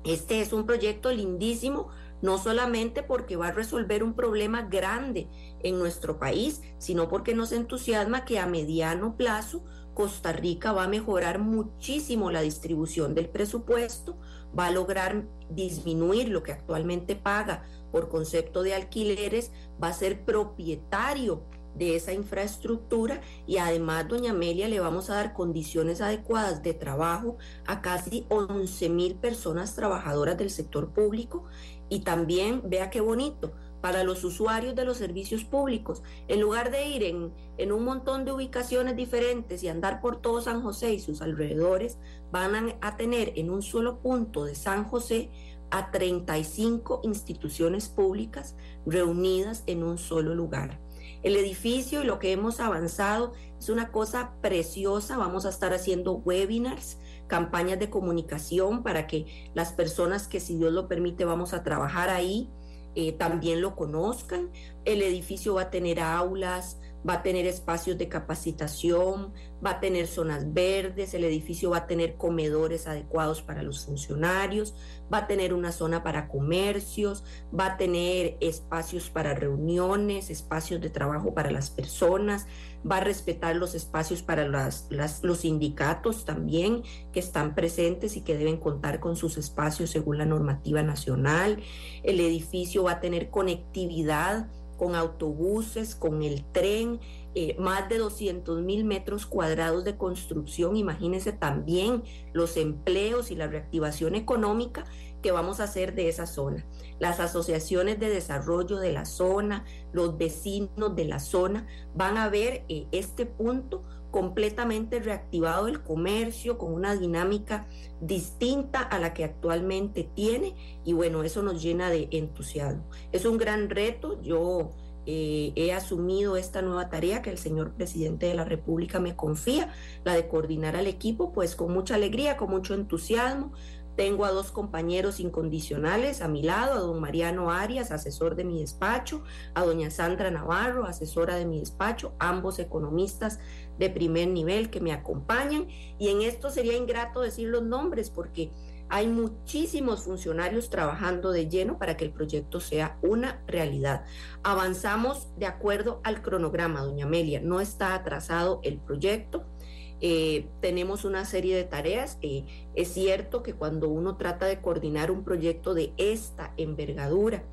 Este es un proyecto lindísimo, no solamente porque va a resolver un problema grande en nuestro país, sino porque nos entusiasma que a mediano plazo Costa Rica va a mejorar muchísimo la distribución del presupuesto, va a lograr disminuir lo que actualmente paga por concepto de alquileres, va a ser propietario de esa infraestructura y además, doña Amelia, le vamos a dar condiciones adecuadas de trabajo a casi 11 mil personas trabajadoras del sector público y también, vea qué bonito, para los usuarios de los servicios públicos. En lugar de ir en, en, un montón de ubicaciones diferentes y andar por todo San José y sus alrededores, van a, tener en un solo punto de San José a 35 instituciones públicas reunidas en un solo lugar. El edificio y lo que hemos avanzado es una cosa preciosa. Vamos a estar haciendo webinars, campañas de comunicación para que las personas que si Dios lo permite vamos a trabajar ahí eh, también lo conozcan. El edificio va a tener aulas, va a tener espacios de capacitación, va a tener zonas verdes, el edificio va a tener comedores adecuados para los funcionarios, va a tener una zona para comercios, va a tener espacios para reuniones, espacios de trabajo para las personas, va a respetar los espacios para las, los sindicatos también que están presentes y que deben contar con sus espacios según la normativa nacional. El edificio va a tener conectividad con autobuses, con el tren, eh, más de 200 mil metros cuadrados de construcción. Imagínense también los empleos y la reactivación económica que vamos a hacer de esa zona. Las asociaciones de desarrollo de la zona, los vecinos de la zona van a ver eh, este punto completamente reactivado el comercio con una dinámica distinta a la que actualmente tiene y bueno, eso nos llena de entusiasmo. Es un gran reto, yo eh, he asumido esta nueva tarea que el señor presidente de la República me confía, la de coordinar al equipo, pues con mucha alegría, con mucho entusiasmo. Tengo a dos compañeros incondicionales a mi lado, a don Mariano Arias, asesor de mi despacho, a doña Sandra Navarro, asesora de mi despacho, ambos economistas de primer nivel que me acompañan. Y en esto sería ingrato decir los nombres porque hay muchísimos funcionarios trabajando de lleno para que el proyecto sea una realidad. Avanzamos de acuerdo al cronograma, doña Amelia. No está atrasado el proyecto. Eh, tenemos una serie de tareas. Eh, es cierto que cuando uno trata de coordinar un proyecto de esta envergadura,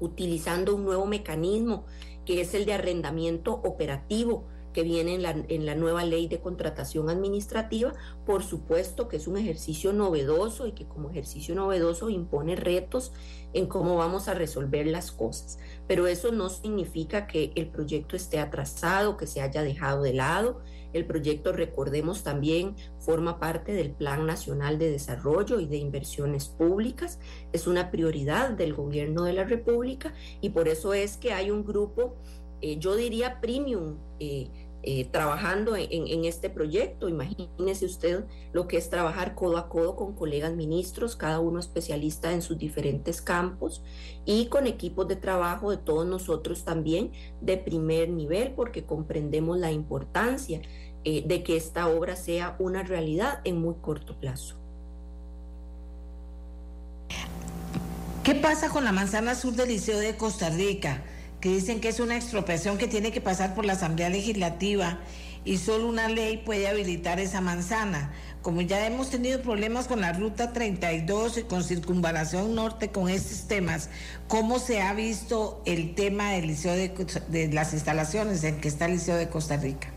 utilizando un nuevo mecanismo que es el de arrendamiento operativo, que viene en la, en la, nueva ley de contratación administrativa, por supuesto que es un ejercicio novedoso y que como ejercicio novedoso impone retos en cómo vamos a resolver las cosas. Pero eso no significa que el proyecto esté atrasado, que se haya dejado de lado. El proyecto, recordemos también, forma parte del Plan Nacional de Desarrollo y de Inversiones Públicas. Es una prioridad del gobierno de la República y por eso es que hay un grupo, eh, yo diría premium, eh, eh, trabajando en, este proyecto. Imagínese usted lo que es trabajar codo a codo con colegas ministros, cada uno especialista en sus diferentes campos y con equipos de trabajo de todos nosotros también de primer nivel, porque comprendemos la importancia eh, de que esta obra sea una realidad en muy corto plazo. ¿Qué pasa con la manzana sur del Liceo de Costa Rica? que dicen que es una expropiación que tiene que pasar por la Asamblea Legislativa y solo una ley puede habilitar esa manzana. como ya hemos tenido problemas con la ruta 32 y con circunvalación norte con estos temas, ¿cómo se ha visto el tema del liceo de, de las instalaciones en que está el Liceo de Costa Rica?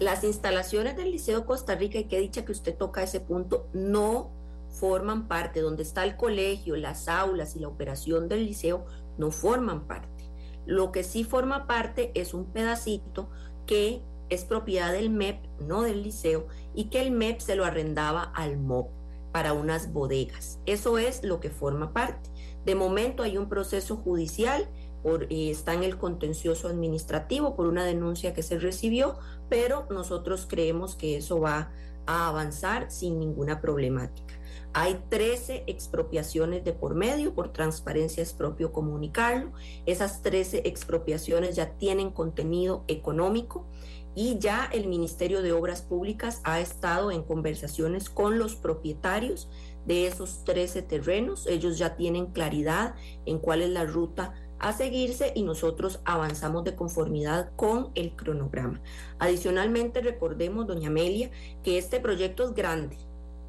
Las instalaciones del Liceo Costa Rica, y que dicha que usted toca ese punto, no forman parte, donde está el colegio, las aulas y la operación del liceo, no forman parte. Lo que sí forma parte es un pedacito que es propiedad del MEP, no del liceo, y que el MEP se lo arrendaba al MOP para unas bodegas. Eso es lo que forma parte. De momento hay un proceso judicial, por, está en el contencioso administrativo por una denuncia que se recibió, pero nosotros creemos que eso va a avanzar sin ninguna problemática. Hay 13 expropiaciones de por medio, por transparencia es propio comunicarlo. Esas 13 expropiaciones ya tienen contenido económico y ya el Ministerio de Obras Públicas ha estado en conversaciones con los propietarios de esos 13 terrenos. Ellos ya tienen claridad en cuál es la ruta a seguirse y nosotros avanzamos de conformidad con el cronograma. Adicionalmente, recordemos, doña Amelia, que este proyecto es grande,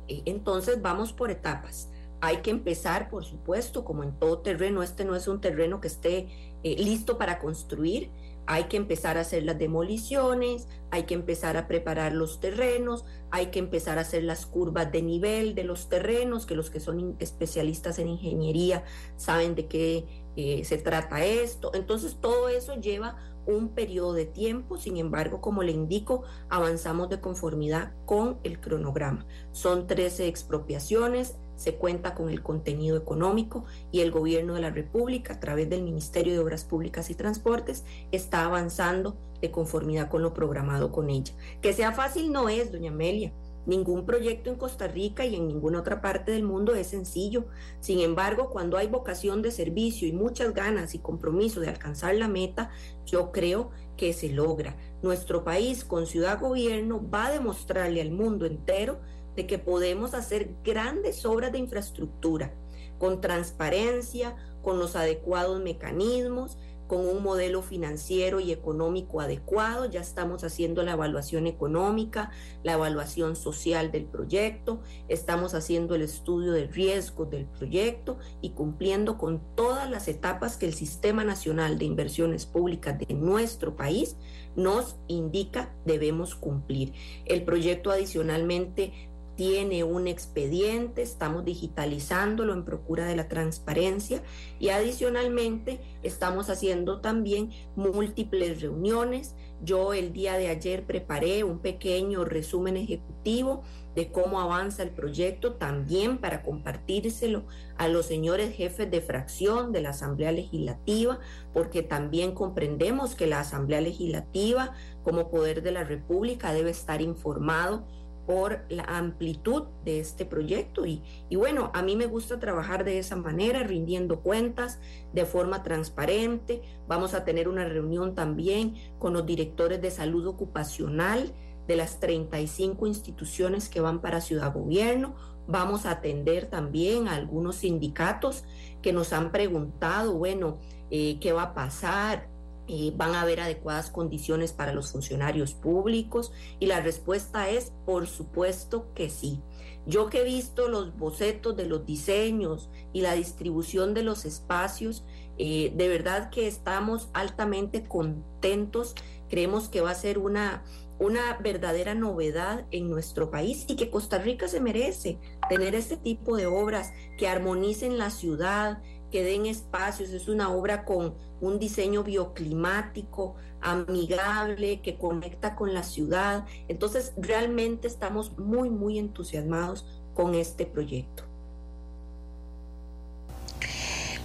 eh, entonces vamos por etapas. Hay que empezar, por supuesto, como en todo terreno, este no es un terreno que esté eh, listo para construir. Hay que empezar a hacer las demoliciones, hay que empezar a preparar los terrenos, hay que empezar a hacer las curvas de nivel de los terrenos, que los que son especialistas en ingeniería saben de qué eh, se trata esto. Entonces todo eso lleva un periodo de tiempo, sin embargo, como le indico, avanzamos de conformidad con el cronograma. Son 13 expropiaciones, se cuenta con el contenido económico y el gobierno de la República, a través del Ministerio de Obras Públicas y Transportes, está avanzando de conformidad con lo programado con ella. Que sea fácil no es, doña Amelia. Ningún proyecto en Costa Rica y en ninguna otra parte del mundo es sencillo. Sin embargo, cuando hay vocación de servicio y muchas ganas y compromiso de alcanzar la meta, yo creo que se logra. Nuestro país con ciudad gobierno va a demostrarle al mundo entero de que podemos hacer grandes obras de infraestructura con transparencia, con los adecuados mecanismos, con un modelo financiero y económico adecuado. Ya estamos haciendo la evaluación económica, la evaluación social del proyecto, estamos haciendo el estudio de riesgo del proyecto y cumpliendo con todas las etapas que el Sistema Nacional de Inversiones Públicas de nuestro país nos indica debemos cumplir. El proyecto adicionalmente tiene un expediente, estamos digitalizándolo en procura de la transparencia y adicionalmente estamos haciendo también múltiples reuniones. Yo el día de ayer preparé un pequeño resumen ejecutivo de cómo avanza el proyecto, también para compartírselo a los señores jefes de fracción de la Asamblea Legislativa, porque también comprendemos que la Asamblea Legislativa como poder de la República debe estar informado por la amplitud de este proyecto. Y, bueno, a mí me gusta trabajar de esa manera, rindiendo cuentas de forma transparente. Vamos a tener una reunión también con los directores de salud ocupacional de las 35 instituciones que van para Ciudad Gobierno. Vamos a atender también a algunos sindicatos que nos han preguntado, bueno, eh, ¿qué va a pasar? Eh, van a haber adecuadas condiciones para los funcionarios públicos y la respuesta es por supuesto que sí. Yo que he visto los bocetos de los diseños y la distribución de los espacios, eh, de verdad que estamos altamente contentos, creemos que va a ser una, una verdadera novedad en nuestro país y que Costa Rica se merece tener este tipo de obras que armonicen la ciudad, que den espacios, es una obra con un diseño bioclimático, amigable, que conecta con la ciudad. Entonces, realmente estamos muy, muy entusiasmados con este proyecto.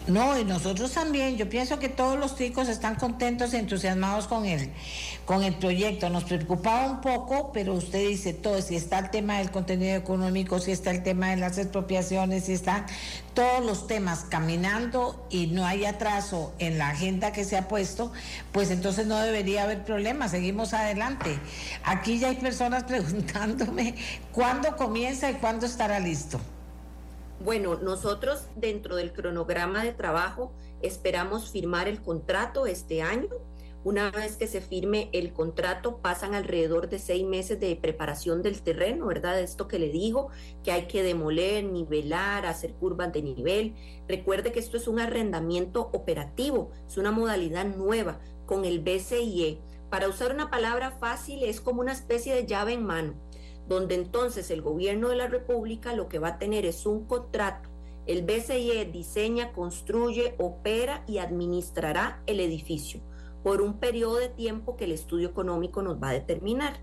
No, y nosotros también, yo pienso que todos los chicos están contentos y entusiasmados con el, con el proyecto. Nos preocupaba un poco, pero usted dice todo, si está el tema del contenido económico, si está el tema de las expropiaciones, si están todos los temas caminando y no hay atraso en la agenda que se ha puesto, pues entonces no debería haber problema, seguimos adelante. Aquí ya hay personas (laughs) preguntándome cuándo comienza y cuándo estará listo. Bueno, nosotros dentro del cronograma de trabajo esperamos firmar el contrato este año Una vez que se firme el contrato, pasan alrededor de seis meses de preparación del terreno, ¿verdad? Esto que le digo, que hay que demoler, nivelar, hacer curvas de nivel. Recuerde que esto es un arrendamiento operativo, es una modalidad nueva con el BCIE. Para usar una palabra fácil, es como una especie de llave en mano, donde entonces el gobierno de la República lo que va a tener es un contrato el BCIE diseña, construye, opera y administrará el edificio por un periodo de tiempo que el estudio económico nos va a determinar.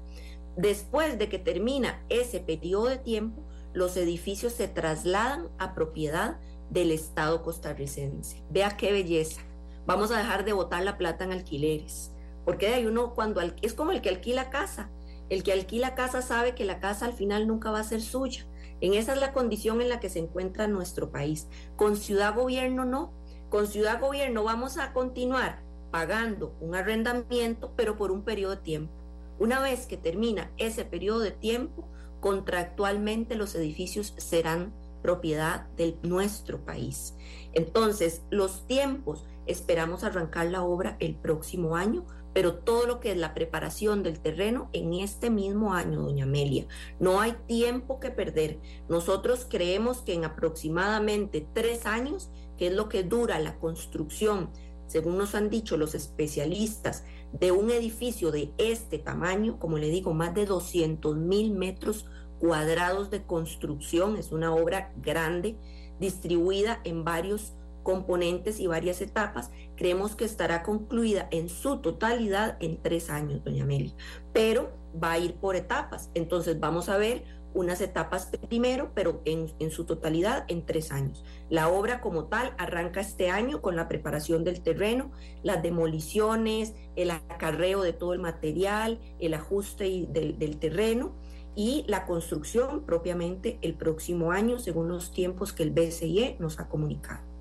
Después de que termina ese periodo de tiempo, los edificios se trasladan a propiedad del Estado costarricense. Vea qué belleza. Vamos a dejar de botar la plata en alquileres, porque hay uno cuando es como el que alquila casa. El que alquila casa sabe que la casa al final nunca va a ser suya. En esa es la condición en la que se encuentra nuestro país. Con ciudad gobierno no. Con ciudad gobierno vamos a continuar pagando un arrendamiento, pero por un periodo de tiempo. Una vez que termina ese periodo de tiempo, contractualmente los edificios serán propiedad de nuestro país. Entonces, los tiempos, esperamos arrancar la obra el próximo año, pero todo lo que es la preparación del terreno en este mismo año, doña Amelia. No hay tiempo que perder. Nosotros creemos que en aproximadamente tres años, que es lo que dura la construcción según nos han dicho los especialistas, de un edificio de este tamaño, como le digo, más de 200 mil metros cuadrados de construcción, es una obra grande, distribuida en varios componentes y varias etapas, creemos que estará concluida en su totalidad en tres años, doña Amelia, pero va a ir por etapas. Entonces vamos a ver unas etapas primero, pero en, su totalidad en tres años. La obra como tal arranca este año con la preparación del terreno, las demoliciones, el acarreo de todo el material, el ajuste del, del terreno y la construcción propiamente el próximo año según los tiempos que el BCIE nos ha comunicado.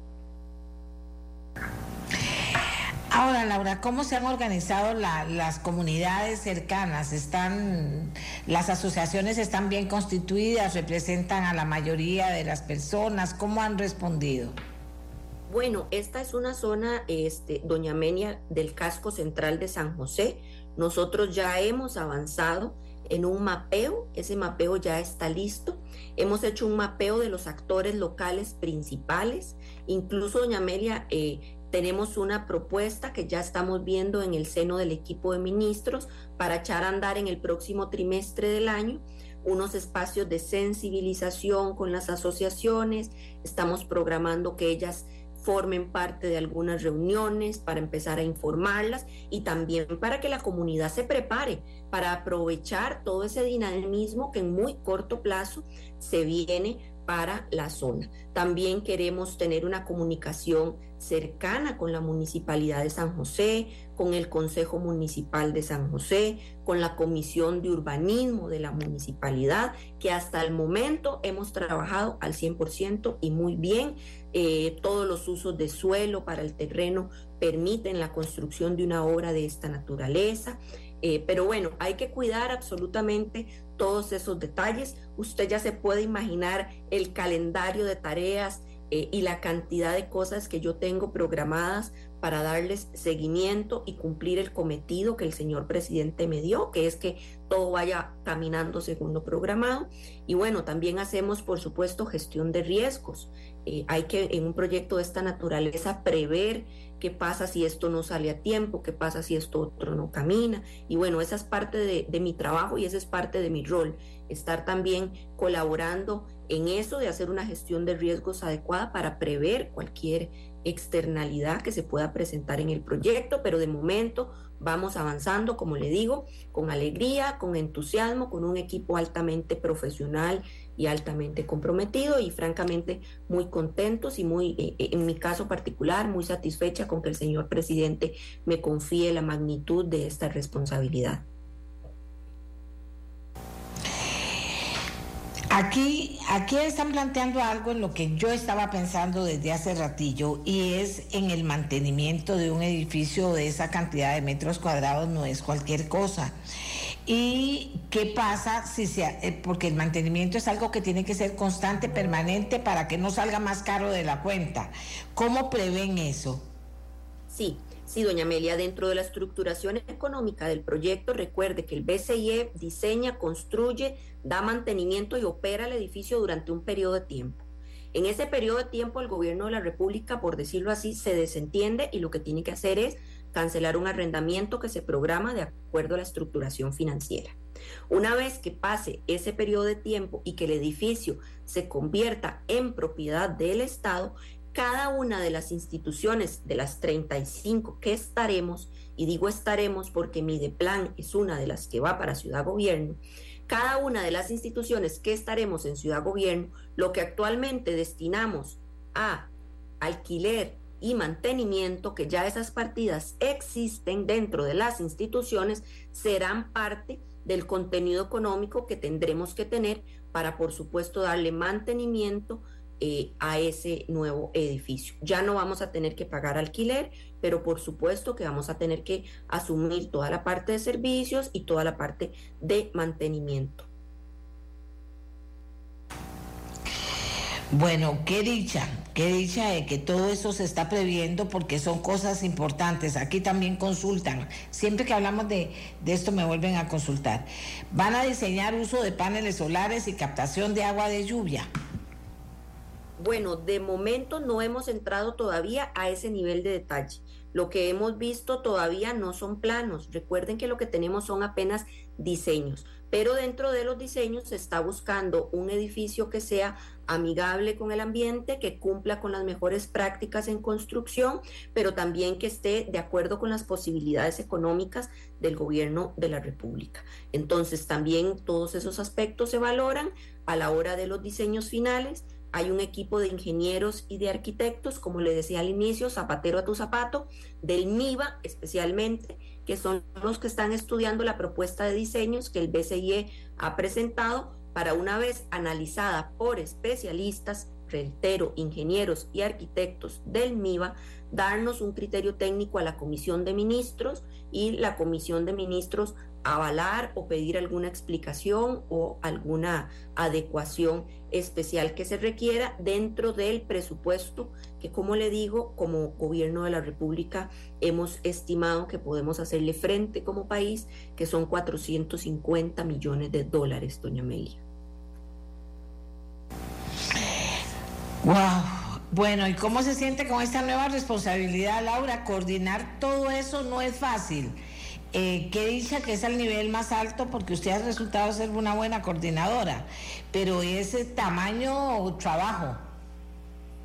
Ahora, Laura, ¿cómo se han organizado las comunidades cercanas? ¿Están, las asociaciones están bien constituidas? ¿Representan a la mayoría de las personas? ¿Cómo han respondido? Bueno, esta es una zona, este, Doña Menia, del casco central de San José. Nosotros ya hemos avanzado en un mapeo, ese mapeo ya está listo. Hemos hecho un mapeo de los actores locales principales. Incluso, doña Amelia, eh, tenemos una propuesta que ya estamos viendo en el seno del equipo de ministros para echar a andar en el próximo trimestre del año unos espacios de sensibilización con las asociaciones. Estamos programando que ellas formen parte de algunas reuniones para empezar a informarlas y también para que la comunidad se prepare para aprovechar todo ese dinamismo que en muy corto plazo se viene para la zona. También queremos tener una comunicación cercana con la Municipalidad de San José, con el Consejo Municipal de San José, con la Comisión de Urbanismo de la Municipalidad, que hasta el momento hemos trabajado al 100% y muy bien. Eh, todos los usos de suelo para el terreno permiten la construcción de una obra de esta naturaleza. Eh, pero bueno, hay que cuidar absolutamente todos esos detalles. Usted ya se puede imaginar el calendario de tareas eh, y la cantidad de cosas que yo tengo programadas para darles seguimiento y cumplir el cometido que el señor presidente me dio, que es que todo vaya caminando según lo programado. Y bueno, también hacemos, por supuesto, gestión de riesgos. Eh, hay que en un proyecto de esta naturaleza prever qué pasa si esto no sale a tiempo, qué pasa si esto otro no camina. Y bueno, esa es parte de, mi trabajo y esa es parte de mi rol, estar también colaborando en eso de hacer una gestión de riesgos adecuada para prever cualquier externalidad que se pueda presentar en el proyecto, pero de momento vamos avanzando, como le digo, con alegría, con entusiasmo, con un equipo altamente profesional y altamente comprometido y francamente muy contentos y muy, eh, eh, en mi caso particular, muy satisfecha con que el señor presidente me confíe la magnitud de esta responsabilidad. Aquí, aquí están planteando algo en lo que yo estaba pensando desde hace ratillo y es en el mantenimiento de un edificio de esa cantidad de metros cuadrados no es cualquier cosa. ¿Y qué pasa si se, eh, porque el mantenimiento es algo que tiene que ser constante, permanente, para que no salga más caro de la cuenta? ¿Cómo prevén eso? Sí, Sí, doña Amelia, dentro de la estructuración económica del proyecto, recuerde que el BCIE diseña, construye, da mantenimiento y opera el edificio durante un periodo de tiempo. En ese periodo de tiempo, el gobierno de la República, por decirlo así, se desentiende y lo que tiene que hacer es cancelar un arrendamiento que se programa de acuerdo a la estructuración financiera. Una vez que pase ese periodo de tiempo y que el edificio se convierta en propiedad del Estado, cada una de las instituciones de las 35 que estaremos, y digo estaremos porque Mideplan es una de las que va para Ciudad Gobierno, cada una de las instituciones que estaremos en Ciudad Gobierno, lo que actualmente destinamos a alquiler y mantenimiento, que ya esas partidas existen dentro de las instituciones, serán parte del contenido económico que tendremos que tener para, por supuesto, darle mantenimiento eh, a ese nuevo edificio. Ya no vamos a tener que pagar alquiler, pero por supuesto que vamos a tener que asumir toda la parte de servicios y toda la parte de mantenimiento. Bueno, qué dicha, qué dicha de que todo eso se está previendo porque son cosas importantes. Aquí también consultan. Siempre que hablamos de, de, esto me vuelven a consultar. Van a diseñar uso de paneles solares y captación de agua de lluvia. Bueno, de momento no hemos entrado todavía a ese nivel de detalle. Lo que hemos visto todavía no son planos. Recuerden que lo que tenemos son apenas diseños, pero dentro de los diseños se está buscando un edificio que sea amigable con el ambiente, que cumpla con las mejores prácticas en construcción, pero también que esté de acuerdo con las posibilidades económicas del gobierno de la República. Entonces, también todos esos aspectos se valoran a la hora de los diseños finales hay un equipo de ingenieros y de arquitectos, como le decía al inicio, zapatero a tu zapato, del MIBA especialmente, que son los que están estudiando la propuesta de diseños que el BCIE ha presentado para una vez analizada por especialistas, reitero, ingenieros y arquitectos del MIBA, darnos un criterio técnico a la Comisión de Ministros y la Comisión de Ministros avalar o pedir alguna explicación o alguna adecuación especial que se requiera dentro del presupuesto que, como le digo, como gobierno de la República hemos estimado que podemos hacerle frente como país, que son 450 millones de dólares, doña Amelia. Wow. Bueno, ¿y cómo se siente con esta nueva responsabilidad, Laura? Coordinar todo eso no es fácil. Eh, que dicha que es el nivel más alto porque usted ha resultado ser una buena coordinadora, pero ese tamaño trabajo.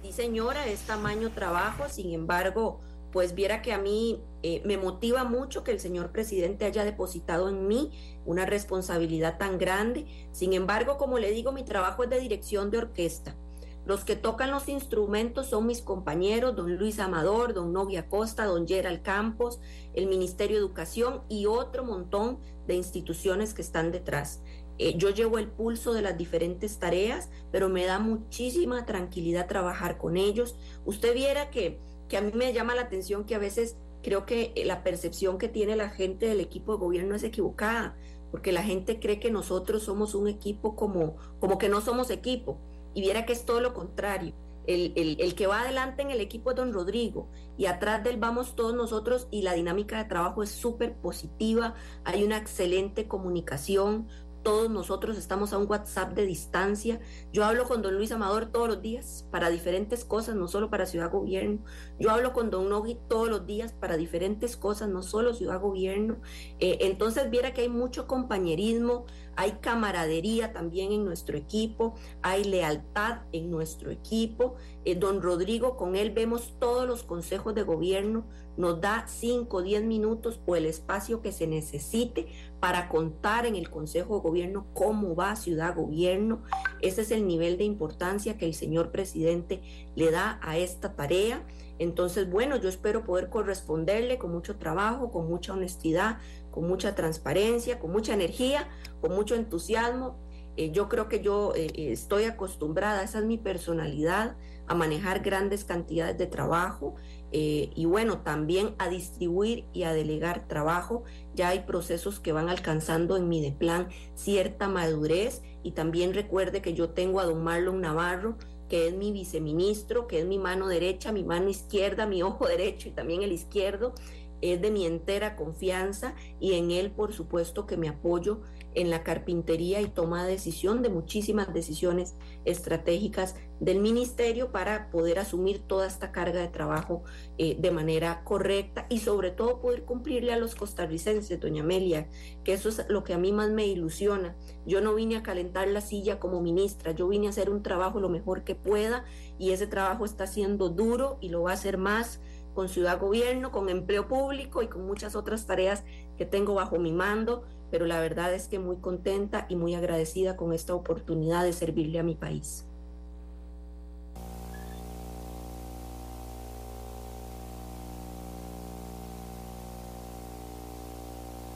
Sí, señora, es tamaño trabajo, sin embargo, pues viera que a mí eh, me motiva mucho que el señor presidente haya depositado en mí una responsabilidad tan grande. Sin embargo, como le digo, mi trabajo es de dirección de orquesta. Los que tocan los instrumentos son mis compañeros, don Luis Amador, don Novia Costa, don Gerald Campos, el Ministerio de Educación y otro montón de instituciones que están detrás. Eh, yo llevo el pulso de las diferentes tareas, pero me da muchísima tranquilidad trabajar con ellos. Usted viera que, que a mí me llama la atención que a veces creo que la percepción que tiene la gente del equipo de gobierno es equivocada, porque la gente cree que nosotros somos un equipo como, como que no somos equipo y viera que es todo lo contrario. El, el, que va adelante en el equipo es don Rodrigo y atrás de él vamos todos nosotros y la dinámica de trabajo es súper positiva, hay una excelente comunicación, todos nosotros estamos a un WhatsApp de distancia. Yo hablo con don Luis Amador todos los días para diferentes cosas, no solo para Ciudad Gobierno. Yo hablo con don Nogui todos los días para diferentes cosas, no solo Ciudad Gobierno. Eh, entonces viera que hay mucho compañerismo, hay camaradería también en nuestro equipo, hay lealtad en nuestro equipo. Eh, don Rodrigo, con él vemos todos los consejos de gobierno, nos da 5 o 10 minutos o el espacio que se necesite para contar en el Consejo de Gobierno cómo va Ciudad Gobierno. Ese es el nivel de importancia que el señor presidente le da a esta tarea. Entonces, bueno, yo espero poder corresponderle con mucho trabajo, con mucha honestidad, con mucha transparencia, con mucha energía, con mucho entusiasmo. Eh, yo creo que yo eh, estoy acostumbrada, esa es mi personalidad, a manejar grandes cantidades de trabajo eh, y bueno, también a distribuir y a delegar trabajo. Ya hay procesos que van alcanzando en mi de plan cierta madurez y también recuerde que yo tengo a don Marlon Navarro que es mi viceministro, que es mi mano derecha, mi mano izquierda, mi ojo (laughs) derecho y también el izquierdo, es de mi entera confianza y en él, por supuesto, que me apoyo en la carpintería y toma de decisión de muchísimas decisiones estratégicas del ministerio para poder asumir toda esta carga de trabajo eh, de manera correcta y sobre todo poder cumplirle a los costarricenses, doña Amelia, que eso es lo que a mí más me ilusiona. Yo no vine a calentar la silla como ministra, yo vine a hacer un trabajo lo mejor que pueda y ese trabajo está siendo duro y lo va a hacer más con Ciudad Gobierno, con empleo público y con muchas otras tareas que tengo bajo mi mando, pero la verdad es que muy contenta y muy agradecida con esta oportunidad de servirle a mi país.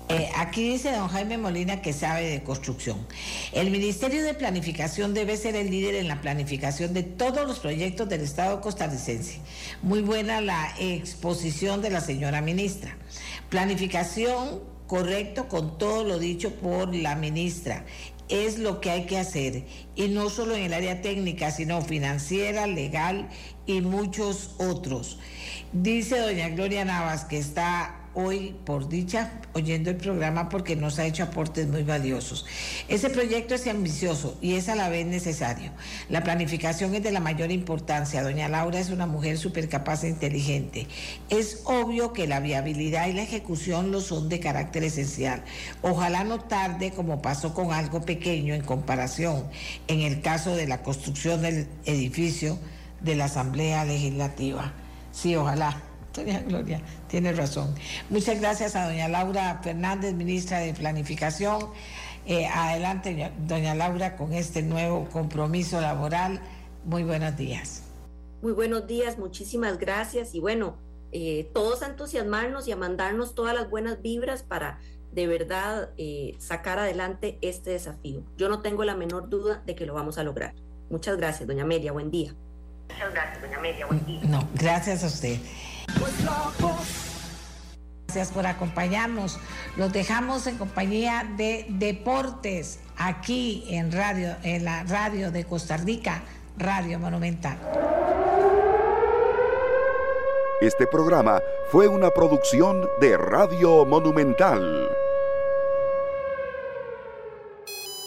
Eh, aquí dice don Jaime Molina que sabe de construcción. El Ministerio de Planificación debe ser el líder en la planificación de todos los proyectos del Estado costarricense. Muy buena la exposición de la señora ministra. Planificación correcto con todo lo dicho por la ministra. Es lo que hay que hacer. Y no solo en el área técnica, sino financiera, legal y muchos otros. Dice doña Gloria Navas que está hoy, por dicha, oyendo el programa porque nos ha hecho aportes muy valiosos. Ese proyecto es ambicioso y es a la vez necesario. La planificación es de la mayor importancia. Doña Laura es una mujer súper capaz e inteligente. Es obvio que la viabilidad y la ejecución lo son de carácter esencial. Ojalá no tarde como pasó con algo pequeño en comparación en el caso de la construcción del edificio de la Asamblea Legislativa. Sí, ojalá. Doña (laughs) Gloria, tiene razón. Muchas gracias a doña Laura Fernández, ministra de Planificación. Eh, adelante, doña Laura, con este nuevo compromiso laboral. Muy buenos días. Muy buenos días, muchísimas gracias. Y bueno, eh, todos a entusiasmarnos y a mandarnos todas las buenas vibras para de verdad eh, sacar adelante este desafío. Yo no tengo la menor duda de que lo vamos a lograr. Muchas gracias, doña Media. Buen día. Muchas gracias, doña Media. Buen día. No, gracias a usted. Gracias por acompañarnos. Los dejamos en compañía de Deportes aquí en radio, en la radio de Costa Rica, Radio Monumental. Este programa fue una producción de Radio Monumental.